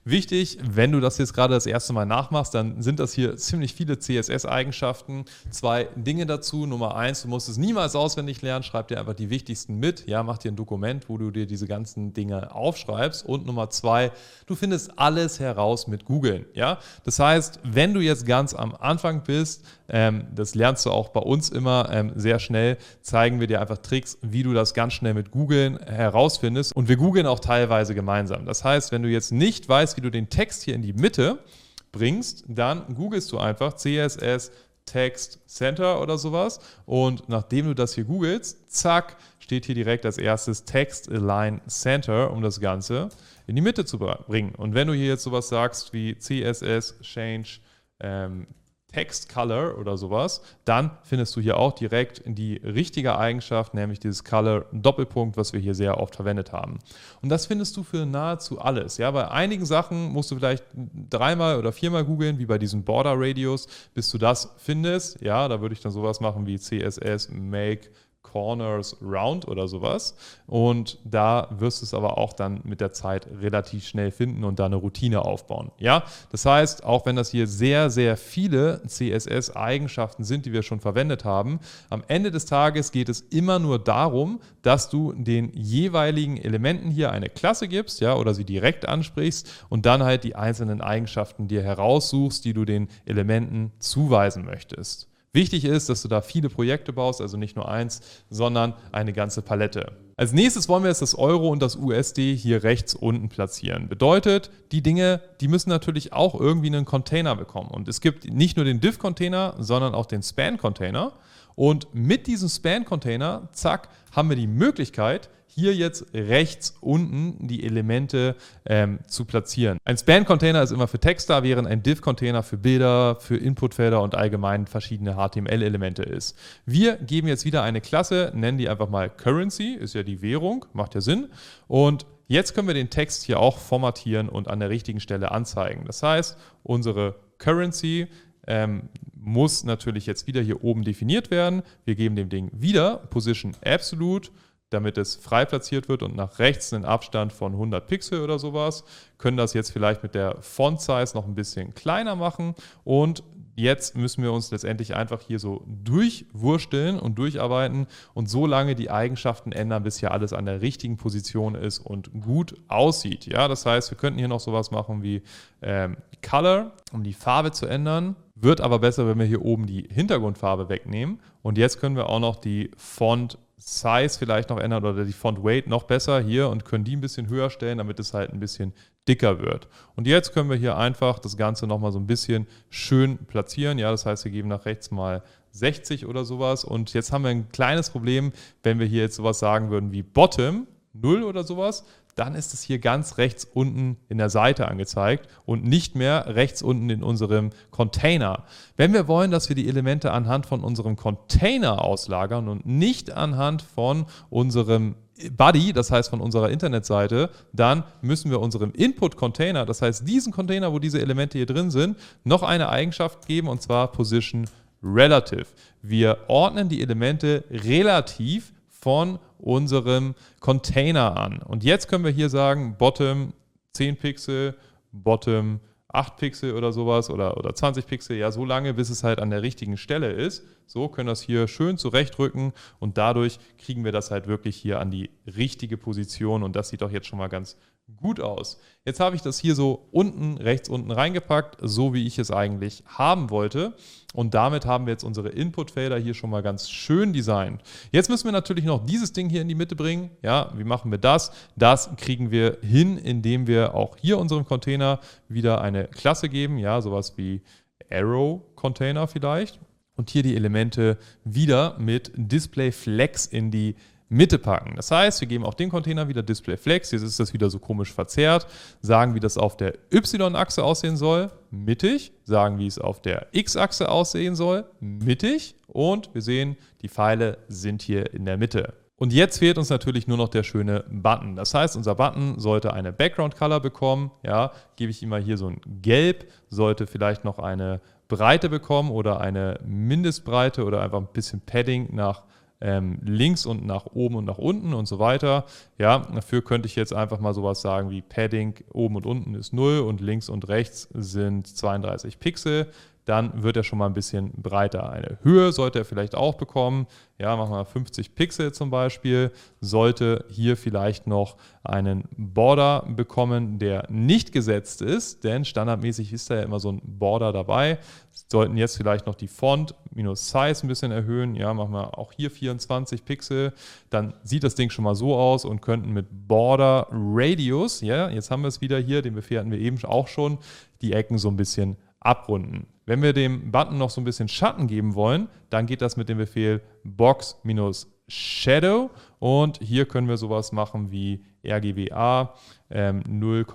Wichtig, wenn du das jetzt gerade das erste Mal nachmachst, dann sind das hier ziemlich viele CSS-Eigenschaften. Zwei Dinge dazu. Nummer eins, du musst es niemals auswendig lernen, schreib dir einfach die wichtigsten mit. Ja, mach dir ein Dokument, wo du dir diese ganzen Dinge aufschreibst. Und Nummer zwei, du findest alles heraus mit Googeln. Ja, das heißt, wenn du jetzt ganz am Anfang bist, ähm, das lernst du auch bei uns immer ähm, sehr schnell, zeigen wir dir einfach Tricks, wie du das ganz schnell mit Googeln herausfindest. Und wir googeln auch teilweise gemeinsam. Das heißt, wenn du jetzt nicht weißt, wie du den Text hier in die Mitte bringst, dann googelst du einfach CSS Text Center oder sowas. Und nachdem du das hier googelst, zack, steht hier direkt als erstes Text Align Center, um das Ganze in die Mitte zu bringen. Und wenn du hier jetzt sowas sagst wie CSS Change ähm, Text Color oder sowas, dann findest du hier auch direkt die richtige Eigenschaft, nämlich dieses Color Doppelpunkt, was wir hier sehr oft verwendet haben. Und das findest du für nahezu alles. Ja, bei einigen Sachen musst du vielleicht dreimal oder viermal googeln, wie bei diesem Border Radius, bis du das findest. Ja, da würde ich dann sowas machen wie CSS Make Corners Round oder sowas. Und da wirst du es aber auch dann mit der Zeit relativ schnell finden und da eine Routine aufbauen. Ja, das heißt, auch wenn das hier sehr, sehr viele CSS-Eigenschaften sind, die wir schon verwendet haben, am Ende des Tages geht es immer nur darum, dass du den jeweiligen Elementen hier eine Klasse gibst, ja, oder sie direkt ansprichst und dann halt die einzelnen Eigenschaften dir heraussuchst, die du den Elementen zuweisen möchtest. Wichtig ist, dass du da viele Projekte baust, also nicht nur eins, sondern eine ganze Palette. Als nächstes wollen wir jetzt das Euro und das USD hier rechts unten platzieren. Bedeutet, die Dinge, die müssen natürlich auch irgendwie einen Container bekommen. Und es gibt nicht nur den Div-Container, sondern auch den Span-Container. Und mit diesem Span-Container, zack, haben wir die Möglichkeit, hier jetzt rechts unten die Elemente ähm, zu platzieren. Ein Span-Container ist immer für Text da, während ein Div-Container für Bilder, für Inputfelder und allgemein verschiedene HTML-Elemente ist. Wir geben jetzt wieder eine Klasse, nennen die einfach mal Currency, ist ja die Währung, macht ja Sinn. Und jetzt können wir den Text hier auch formatieren und an der richtigen Stelle anzeigen. Das heißt, unsere Currency ähm, muss natürlich jetzt wieder hier oben definiert werden. Wir geben dem Ding wieder Position Absolute damit es frei platziert wird und nach rechts einen Abstand von 100 Pixel oder sowas. Können das jetzt vielleicht mit der Font Size noch ein bisschen kleiner machen und jetzt müssen wir uns letztendlich einfach hier so durchwursteln und durcharbeiten und so lange die Eigenschaften ändern, bis hier alles an der richtigen Position ist und gut aussieht. Ja, das heißt, wir könnten hier noch sowas machen wie ähm, Color, um die Farbe zu ändern. Wird aber besser, wenn wir hier oben die Hintergrundfarbe wegnehmen. Und jetzt können wir auch noch die Font Size vielleicht noch ändern oder die Font Weight noch besser hier und können die ein bisschen höher stellen, damit es halt ein bisschen dicker wird. Und jetzt können wir hier einfach das Ganze nochmal so ein bisschen schön platzieren. Ja, das heißt, wir geben nach rechts mal 60 oder sowas. Und jetzt haben wir ein kleines Problem, wenn wir hier jetzt sowas sagen würden wie Bottom 0 oder sowas, dann ist es hier ganz rechts unten in der Seite angezeigt und nicht mehr rechts unten in unserem Container. Wenn wir wollen, dass wir die Elemente anhand von unserem Container auslagern und nicht anhand von unserem Body, das heißt von unserer Internetseite, dann müssen wir unserem Input-Container, das heißt diesen Container, wo diese Elemente hier drin sind, noch eine Eigenschaft geben und zwar Position Relative. Wir ordnen die Elemente relativ von unserem Container an. Und jetzt können wir hier sagen, Bottom 10 Pixel, Bottom 8 Pixel oder sowas oder, oder 20 Pixel, ja, so lange, bis es halt an der richtigen Stelle ist. So können wir das hier schön zurechtrücken und dadurch kriegen wir das halt wirklich hier an die richtige Position und das sieht doch jetzt schon mal ganz gut aus. Jetzt habe ich das hier so unten, rechts unten reingepackt, so wie ich es eigentlich haben wollte. Und damit haben wir jetzt unsere Inputfelder hier schon mal ganz schön designt. Jetzt müssen wir natürlich noch dieses Ding hier in die Mitte bringen. Ja, wie machen wir das? Das kriegen wir hin, indem wir auch hier unserem Container wieder eine Klasse geben. Ja, sowas wie Arrow Container vielleicht. Und hier die Elemente wieder mit Display Flex in die Mitte packen. Das heißt, wir geben auch den Container wieder Display Flex. Jetzt ist das wieder so komisch verzerrt. Sagen, wie das auf der Y-Achse aussehen soll, mittig. Sagen, wie es auf der X-Achse aussehen soll, mittig. Und wir sehen, die Pfeile sind hier in der Mitte. Und jetzt fehlt uns natürlich nur noch der schöne Button. Das heißt, unser Button sollte eine Background Color bekommen. Ja, gebe ich ihm mal hier so ein Gelb, sollte vielleicht noch eine Breite bekommen oder eine Mindestbreite oder einfach ein bisschen Padding nach ähm, links und nach oben und nach unten und so weiter. Ja, dafür könnte ich jetzt einfach mal sowas sagen wie Padding oben und unten ist 0 und links und rechts sind 32 Pixel dann wird er schon mal ein bisschen breiter. Eine Höhe sollte er vielleicht auch bekommen. Ja, machen wir 50 Pixel zum Beispiel. Sollte hier vielleicht noch einen Border bekommen, der nicht gesetzt ist, denn standardmäßig ist da ja immer so ein Border dabei. Sollten jetzt vielleicht noch die Font minus Size ein bisschen erhöhen. Ja, machen wir auch hier 24 Pixel. Dann sieht das Ding schon mal so aus und könnten mit Border Radius, ja, jetzt haben wir es wieder hier, den Befehl hatten wir eben auch schon, die Ecken so ein bisschen abrunden. Wenn wir dem Button noch so ein bisschen Schatten geben wollen, dann geht das mit dem Befehl box-shadow und hier können wir sowas machen wie RGBA ähm, 0,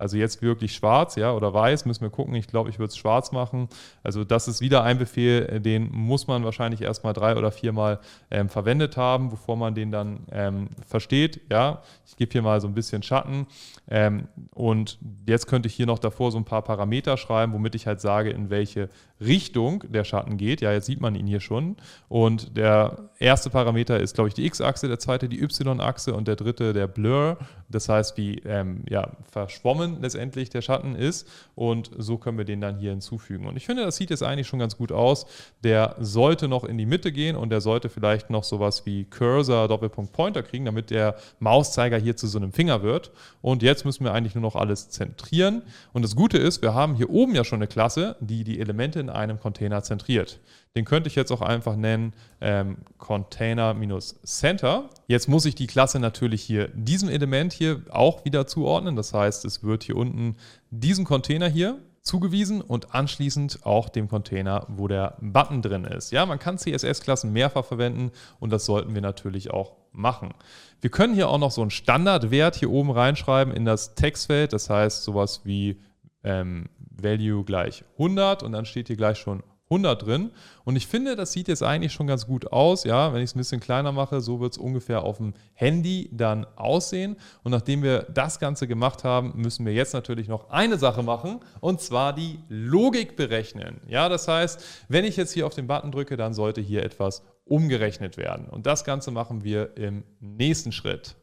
also jetzt wirklich schwarz, ja, oder weiß, müssen wir gucken. Ich glaube, ich würde es schwarz machen. Also das ist wieder ein Befehl, äh, den muss man wahrscheinlich erstmal drei oder viermal ähm, verwendet haben, bevor man den dann ähm, versteht. Ja, ich gebe hier mal so ein bisschen Schatten. Ähm, und jetzt könnte ich hier noch davor so ein paar Parameter schreiben, womit ich halt sage, in welche Richtung der Schatten geht. Ja, jetzt sieht man ihn hier schon. Und der erste Parameter ist, glaube ich, die X-Achse, der zweite die Y-Achse und der dritte der Blur. Das heißt, wie ähm, ja, verschwommen letztendlich der Schatten ist. Und so können wir den dann hier hinzufügen. Und ich finde, das sieht jetzt eigentlich schon ganz gut aus. Der sollte noch in die Mitte gehen und der sollte vielleicht noch sowas wie Cursor, Doppelpunkt Pointer kriegen, damit der Mauszeiger hier zu so einem Finger wird. Und jetzt müssen wir eigentlich nur noch alles zentrieren. Und das Gute ist, wir haben hier oben ja schon eine Klasse, die die Elemente in einem Container zentriert. Den könnte ich jetzt auch einfach nennen ähm, Container-Center. Jetzt muss ich die Klasse natürlich hier diesem Element hier auch wieder zuordnen. Das heißt, es wird hier unten diesem Container hier zugewiesen und anschließend auch dem Container, wo der Button drin ist. Ja, man kann CSS-Klassen mehrfach verwenden und das sollten wir natürlich auch machen. Wir können hier auch noch so einen Standardwert hier oben reinschreiben in das Textfeld. Das heißt sowas wie ähm, Value gleich 100 und dann steht hier gleich schon 100 drin. Und ich finde, das sieht jetzt eigentlich schon ganz gut aus. Ja, wenn ich es ein bisschen kleiner mache, so wird es ungefähr auf dem Handy dann aussehen. Und nachdem wir das Ganze gemacht haben, müssen wir jetzt natürlich noch eine Sache machen und zwar die Logik berechnen. Ja, das heißt, wenn ich jetzt hier auf den Button drücke, dann sollte hier etwas umgerechnet werden. Und das Ganze machen wir im nächsten Schritt.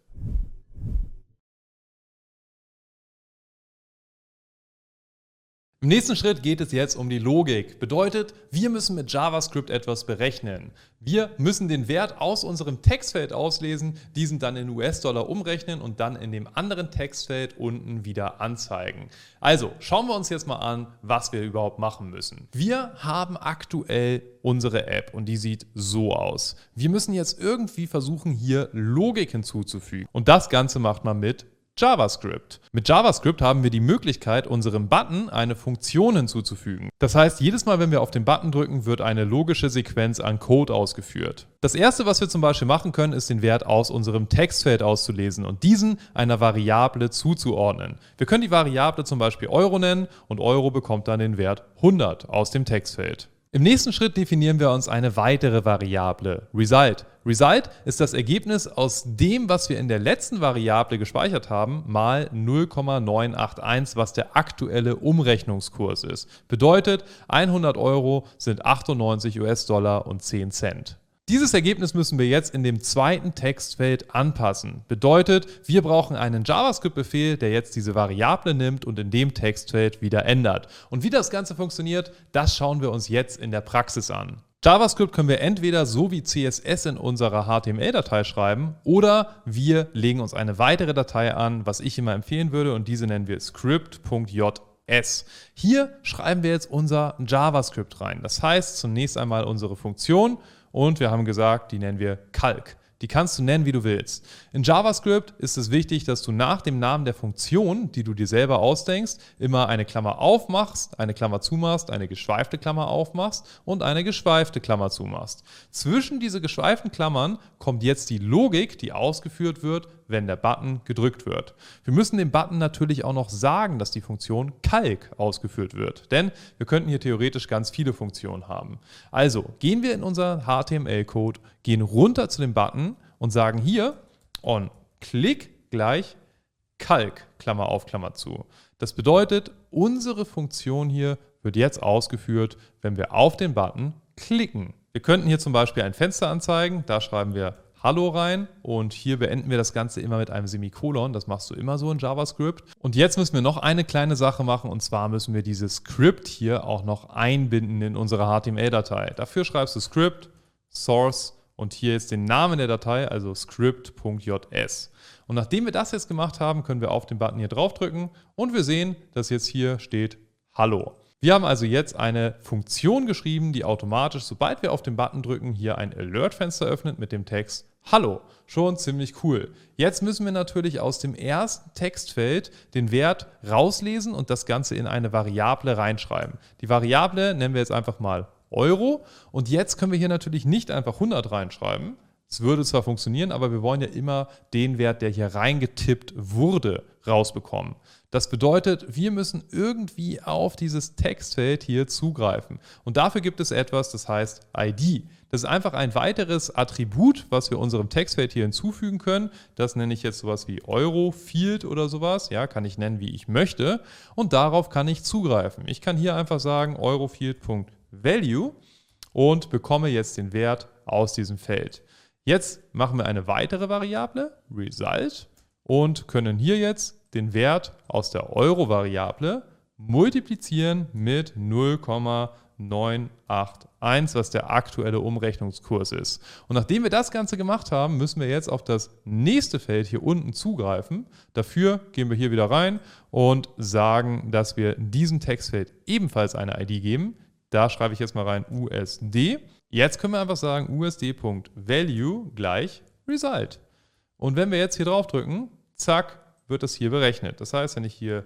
Im nächsten Schritt geht es jetzt um die Logik. Bedeutet, wir müssen mit JavaScript etwas berechnen. Wir müssen den Wert aus unserem Textfeld auslesen, diesen dann in US-Dollar umrechnen und dann in dem anderen Textfeld unten wieder anzeigen. Also schauen wir uns jetzt mal an, was wir überhaupt machen müssen. Wir haben aktuell unsere App und die sieht so aus. Wir müssen jetzt irgendwie versuchen, hier Logik hinzuzufügen. Und das Ganze macht man mit JavaScript. Mit JavaScript haben wir die Möglichkeit, unserem Button eine Funktion hinzuzufügen. Das heißt, jedes Mal, wenn wir auf den Button drücken, wird eine logische Sequenz an Code ausgeführt. Das erste, was wir zum Beispiel machen können, ist den Wert aus unserem Textfeld auszulesen und diesen einer Variable zuzuordnen. Wir können die Variable zum Beispiel Euro nennen und Euro bekommt dann den Wert 100 aus dem Textfeld. Im nächsten Schritt definieren wir uns eine weitere Variable, Result. Result ist das Ergebnis aus dem, was wir in der letzten Variable gespeichert haben, mal 0,981, was der aktuelle Umrechnungskurs ist. Bedeutet, 100 Euro sind 98 US-Dollar und 10 Cent. Dieses Ergebnis müssen wir jetzt in dem zweiten Textfeld anpassen. Bedeutet, wir brauchen einen JavaScript-Befehl, der jetzt diese Variable nimmt und in dem Textfeld wieder ändert. Und wie das Ganze funktioniert, das schauen wir uns jetzt in der Praxis an. JavaScript können wir entweder so wie CSS in unserer HTML-Datei schreiben oder wir legen uns eine weitere Datei an, was ich immer empfehlen würde und diese nennen wir script.js. Hier schreiben wir jetzt unser JavaScript rein. Das heißt zunächst einmal unsere Funktion und wir haben gesagt, die nennen wir Calc. Die kannst du nennen, wie du willst. In JavaScript ist es wichtig, dass du nach dem Namen der Funktion, die du dir selber ausdenkst, immer eine Klammer aufmachst, eine Klammer zumachst, eine geschweifte Klammer aufmachst und eine geschweifte Klammer zumachst. Zwischen diese geschweiften Klammern kommt jetzt die Logik, die ausgeführt wird, wenn der Button gedrückt wird. Wir müssen dem Button natürlich auch noch sagen, dass die Funktion Calc ausgeführt wird, denn wir könnten hier theoretisch ganz viele Funktionen haben. Also gehen wir in unser HTML-Code, gehen runter zu dem Button und sagen hier on Klick gleich Calc, Klammer auf, Klammer zu. Das bedeutet, unsere Funktion hier wird jetzt ausgeführt, wenn wir auf den Button klicken. Wir könnten hier zum Beispiel ein Fenster anzeigen, da schreiben wir Hallo rein und hier beenden wir das Ganze immer mit einem Semikolon. Das machst du immer so in JavaScript. Und jetzt müssen wir noch eine kleine Sache machen und zwar müssen wir dieses Script hier auch noch einbinden in unsere HTML-Datei. Dafür schreibst du Script, Source und hier ist den Namen der Datei, also script.js. Und nachdem wir das jetzt gemacht haben, können wir auf den Button hier draufdrücken und wir sehen, dass jetzt hier steht Hallo. Wir haben also jetzt eine Funktion geschrieben, die automatisch, sobald wir auf den Button drücken, hier ein Alert-Fenster öffnet mit dem Text Hallo. Schon ziemlich cool. Jetzt müssen wir natürlich aus dem ersten Textfeld den Wert rauslesen und das Ganze in eine Variable reinschreiben. Die Variable nennen wir jetzt einfach mal Euro und jetzt können wir hier natürlich nicht einfach 100 reinschreiben, es würde zwar funktionieren, aber wir wollen ja immer den Wert, der hier reingetippt wurde, rausbekommen. Das bedeutet, wir müssen irgendwie auf dieses Textfeld hier zugreifen. Und dafür gibt es etwas, das heißt ID. Das ist einfach ein weiteres Attribut, was wir unserem Textfeld hier hinzufügen können. Das nenne ich jetzt sowas wie Eurofield oder sowas. Ja, kann ich nennen, wie ich möchte. Und darauf kann ich zugreifen. Ich kann hier einfach sagen Eurofield.value und bekomme jetzt den Wert aus diesem Feld. Jetzt machen wir eine weitere Variable, Result, und können hier jetzt den Wert aus der Euro-Variable multiplizieren mit 0,981, was der aktuelle Umrechnungskurs ist. Und nachdem wir das Ganze gemacht haben, müssen wir jetzt auf das nächste Feld hier unten zugreifen. Dafür gehen wir hier wieder rein und sagen, dass wir diesem Textfeld ebenfalls eine ID geben. Da schreibe ich jetzt mal rein USD. Jetzt können wir einfach sagen usd.value gleich result. Und wenn wir jetzt hier drauf drücken, zack, wird das hier berechnet. Das heißt, wenn ich hier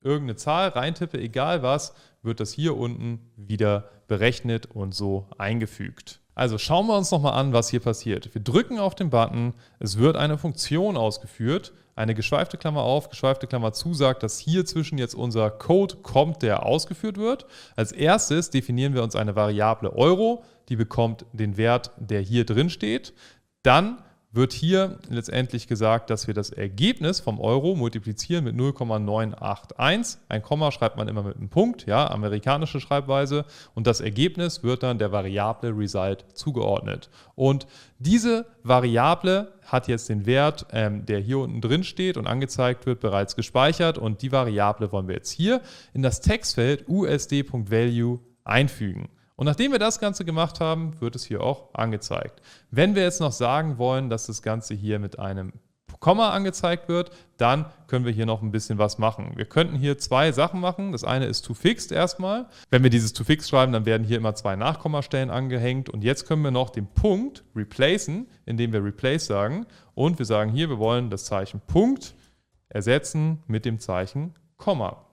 irgendeine Zahl reintippe, egal was, wird das hier unten wieder berechnet und so eingefügt. Also schauen wir uns nochmal an, was hier passiert. Wir drücken auf den Button, es wird eine Funktion ausgeführt, eine geschweifte Klammer auf, geschweifte Klammer zu sagt, dass hier zwischen jetzt unser Code kommt, der ausgeführt wird. Als erstes definieren wir uns eine Variable Euro, die bekommt den Wert, der hier drin steht. Dann wird hier letztendlich gesagt, dass wir das Ergebnis vom Euro multiplizieren mit 0,981. Ein Komma schreibt man immer mit einem Punkt, ja, amerikanische Schreibweise. Und das Ergebnis wird dann der Variable Result zugeordnet. Und diese Variable hat jetzt den Wert, ähm, der hier unten drin steht und angezeigt wird, bereits gespeichert. Und die Variable wollen wir jetzt hier in das Textfeld usd.value einfügen. Und nachdem wir das Ganze gemacht haben, wird es hier auch angezeigt. Wenn wir jetzt noch sagen wollen, dass das Ganze hier mit einem Komma angezeigt wird, dann können wir hier noch ein bisschen was machen. Wir könnten hier zwei Sachen machen. Das eine ist toFixed erstmal. Wenn wir dieses toFixed schreiben, dann werden hier immer zwei Nachkommastellen angehängt. Und jetzt können wir noch den Punkt replacen, indem wir replace sagen. Und wir sagen hier, wir wollen das Zeichen Punkt ersetzen mit dem Zeichen Komma.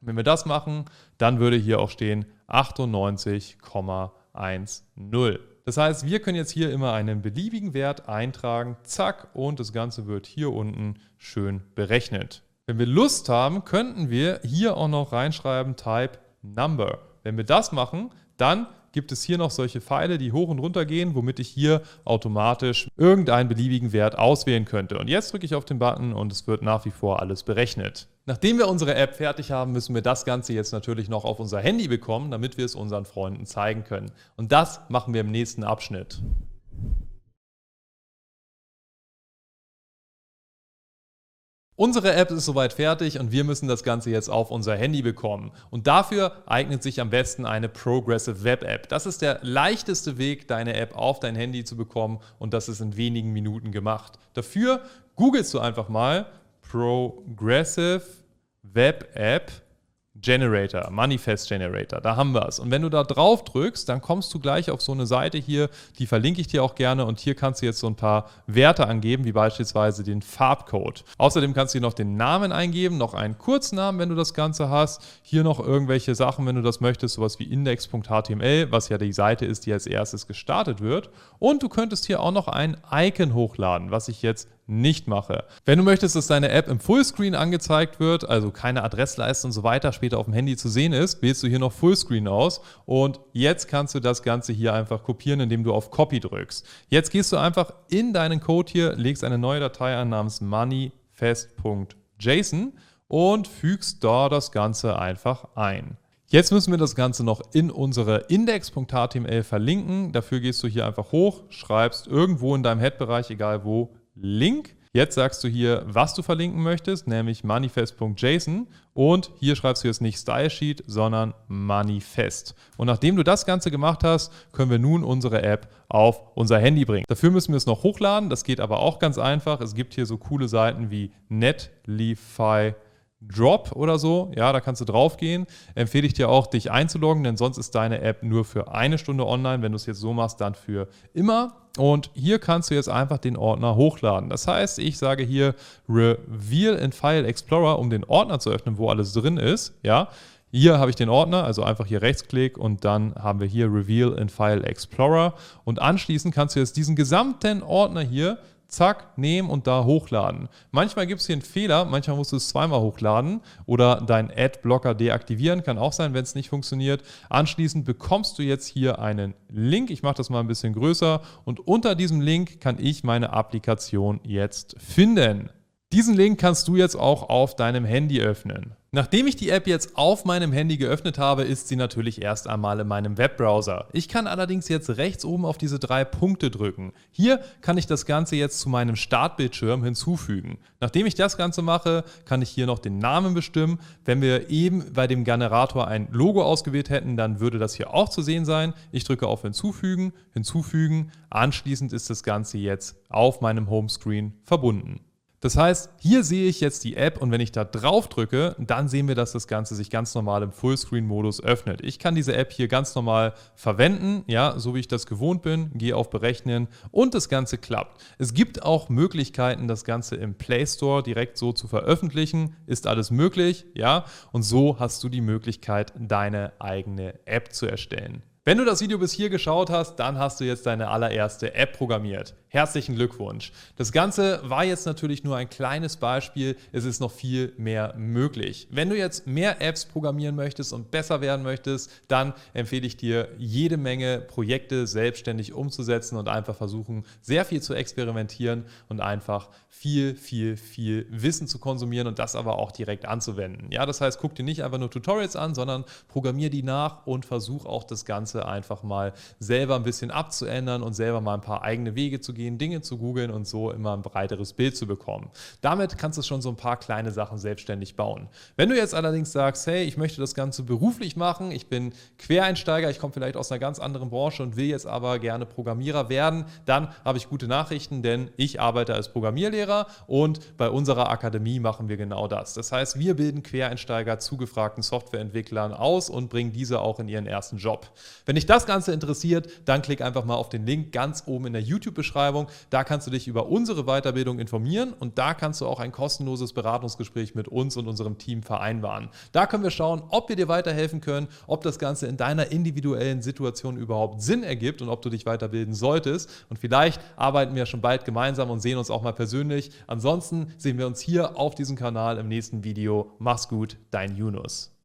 Wenn wir das machen, dann würde hier auch stehen 98,10. Das heißt, wir können jetzt hier immer einen beliebigen Wert eintragen, zack, und das Ganze wird hier unten schön berechnet. Wenn wir Lust haben, könnten wir hier auch noch reinschreiben Type Number. Wenn wir das machen, dann gibt es hier noch solche Pfeile, die hoch und runter gehen, womit ich hier automatisch irgendeinen beliebigen Wert auswählen könnte. Und jetzt drücke ich auf den Button und es wird nach wie vor alles berechnet. Nachdem wir unsere App fertig haben, müssen wir das Ganze jetzt natürlich noch auf unser Handy bekommen, damit wir es unseren Freunden zeigen können. Und das machen wir im nächsten Abschnitt. Unsere App ist soweit fertig und wir müssen das Ganze jetzt auf unser Handy bekommen. Und dafür eignet sich am besten eine Progressive Web App. Das ist der leichteste Weg, deine App auf dein Handy zu bekommen und das ist in wenigen Minuten gemacht. Dafür googelst du einfach mal Progressive Web App Generator, Manifest Generator, da haben wir es. Und wenn du da drauf drückst, dann kommst du gleich auf so eine Seite hier, die verlinke ich dir auch gerne und hier kannst du jetzt so ein paar Werte angeben, wie beispielsweise den Farbcode. Außerdem kannst du hier noch den Namen eingeben, noch einen Kurznamen, wenn du das Ganze hast. Hier noch irgendwelche Sachen, wenn du das möchtest, sowas wie index.html, was ja die Seite ist, die als erstes gestartet wird. Und du könntest hier auch noch ein Icon hochladen, was ich jetzt nicht mache. Wenn du möchtest, dass deine App im Fullscreen angezeigt wird, also keine Adressleiste und so weiter später auf dem Handy zu sehen ist, wählst du hier noch Fullscreen aus und jetzt kannst du das Ganze hier einfach kopieren, indem du auf Copy drückst. Jetzt gehst du einfach in deinen Code hier, legst eine neue Datei an namens moneyfest.json und fügst da das Ganze einfach ein. Jetzt müssen wir das Ganze noch in unsere index.html verlinken. Dafür gehst du hier einfach hoch, schreibst irgendwo in deinem Head-Bereich, egal wo, Link. Jetzt sagst du hier, was du verlinken möchtest, nämlich manifest.json und hier schreibst du jetzt nicht Style Sheet, sondern Manifest. Und nachdem du das Ganze gemacht hast, können wir nun unsere App auf unser Handy bringen. Dafür müssen wir es noch hochladen, das geht aber auch ganz einfach. Es gibt hier so coole Seiten wie Netlify Drop oder so, ja, da kannst du drauf gehen. Empfehle ich dir auch, dich einzuloggen, denn sonst ist deine App nur für eine Stunde online. Wenn du es jetzt so machst, dann für immer. Und hier kannst du jetzt einfach den Ordner hochladen. Das heißt, ich sage hier Reveal in File Explorer, um den Ordner zu öffnen, wo alles drin ist. Ja, hier habe ich den Ordner, also einfach hier Rechtsklick und dann haben wir hier Reveal in File Explorer. Und anschließend kannst du jetzt diesen gesamten Ordner hier zack, nehmen und da hochladen. Manchmal gibt es hier einen Fehler, manchmal musst du es zweimal hochladen oder deinen Adblocker deaktivieren, kann auch sein, wenn es nicht funktioniert. Anschließend bekommst du jetzt hier einen Link, ich mache das mal ein bisschen größer und unter diesem Link kann ich meine Applikation jetzt finden. Diesen Link kannst du jetzt auch auf deinem Handy öffnen. Nachdem ich die App jetzt auf meinem Handy geöffnet habe, ist sie natürlich erst einmal in meinem Webbrowser. Ich kann allerdings jetzt rechts oben auf diese drei Punkte drücken. Hier kann ich das Ganze jetzt zu meinem Startbildschirm hinzufügen. Nachdem ich das Ganze mache, kann ich hier noch den Namen bestimmen. Wenn wir eben bei dem Generator ein Logo ausgewählt hätten, dann würde das hier auch zu sehen sein. Ich drücke auf Hinzufügen, Hinzufügen. Anschließend ist das Ganze jetzt auf meinem Homescreen verbunden. Das heißt, hier sehe ich jetzt die App und wenn ich da drauf drücke, dann sehen wir, dass das Ganze sich ganz normal im Fullscreen-Modus öffnet. Ich kann diese App hier ganz normal verwenden, ja, so wie ich das gewohnt bin, gehe auf Berechnen und das Ganze klappt. Es gibt auch Möglichkeiten, das Ganze im Play Store direkt so zu veröffentlichen. Ist alles möglich, ja, und so hast du die Möglichkeit, deine eigene App zu erstellen. Wenn du das Video bis hier geschaut hast, dann hast du jetzt deine allererste App programmiert. Herzlichen Glückwunsch. Das Ganze war jetzt natürlich nur ein kleines Beispiel. Es ist noch viel mehr möglich. Wenn du jetzt mehr Apps programmieren möchtest und besser werden möchtest, dann empfehle ich dir, jede Menge Projekte selbstständig umzusetzen und einfach versuchen, sehr viel zu experimentieren und einfach viel, viel, viel Wissen zu konsumieren und das aber auch direkt anzuwenden. Ja, das heißt, guck dir nicht einfach nur Tutorials an, sondern programmier die nach und versuch auch das Ganze einfach mal selber ein bisschen abzuändern und selber mal ein paar eigene Wege zu gehen, Dinge zu googeln und so immer ein breiteres Bild zu bekommen. Damit kannst du schon so ein paar kleine Sachen selbstständig bauen. Wenn du jetzt allerdings sagst, hey, ich möchte das Ganze beruflich machen, ich bin Quereinsteiger, ich komme vielleicht aus einer ganz anderen Branche und will jetzt aber gerne Programmierer werden, dann habe ich gute Nachrichten, denn ich arbeite als Programmierlehrer und bei unserer Akademie machen wir genau das. Das heißt, wir bilden Quereinsteiger zugefragten Softwareentwicklern aus und bringen diese auch in ihren ersten Job. Wenn dich das Ganze interessiert, dann klick einfach mal auf den Link ganz oben in der YouTube-Beschreibung. Da kannst du dich über unsere Weiterbildung informieren und da kannst du auch ein kostenloses Beratungsgespräch mit uns und unserem Team vereinbaren. Da können wir schauen, ob wir dir weiterhelfen können, ob das Ganze in deiner individuellen Situation überhaupt Sinn ergibt und ob du dich weiterbilden solltest. Und vielleicht arbeiten wir schon bald gemeinsam und sehen uns auch mal persönlich. Ansonsten sehen wir uns hier auf diesem Kanal im nächsten Video. Mach's gut, dein Yunus.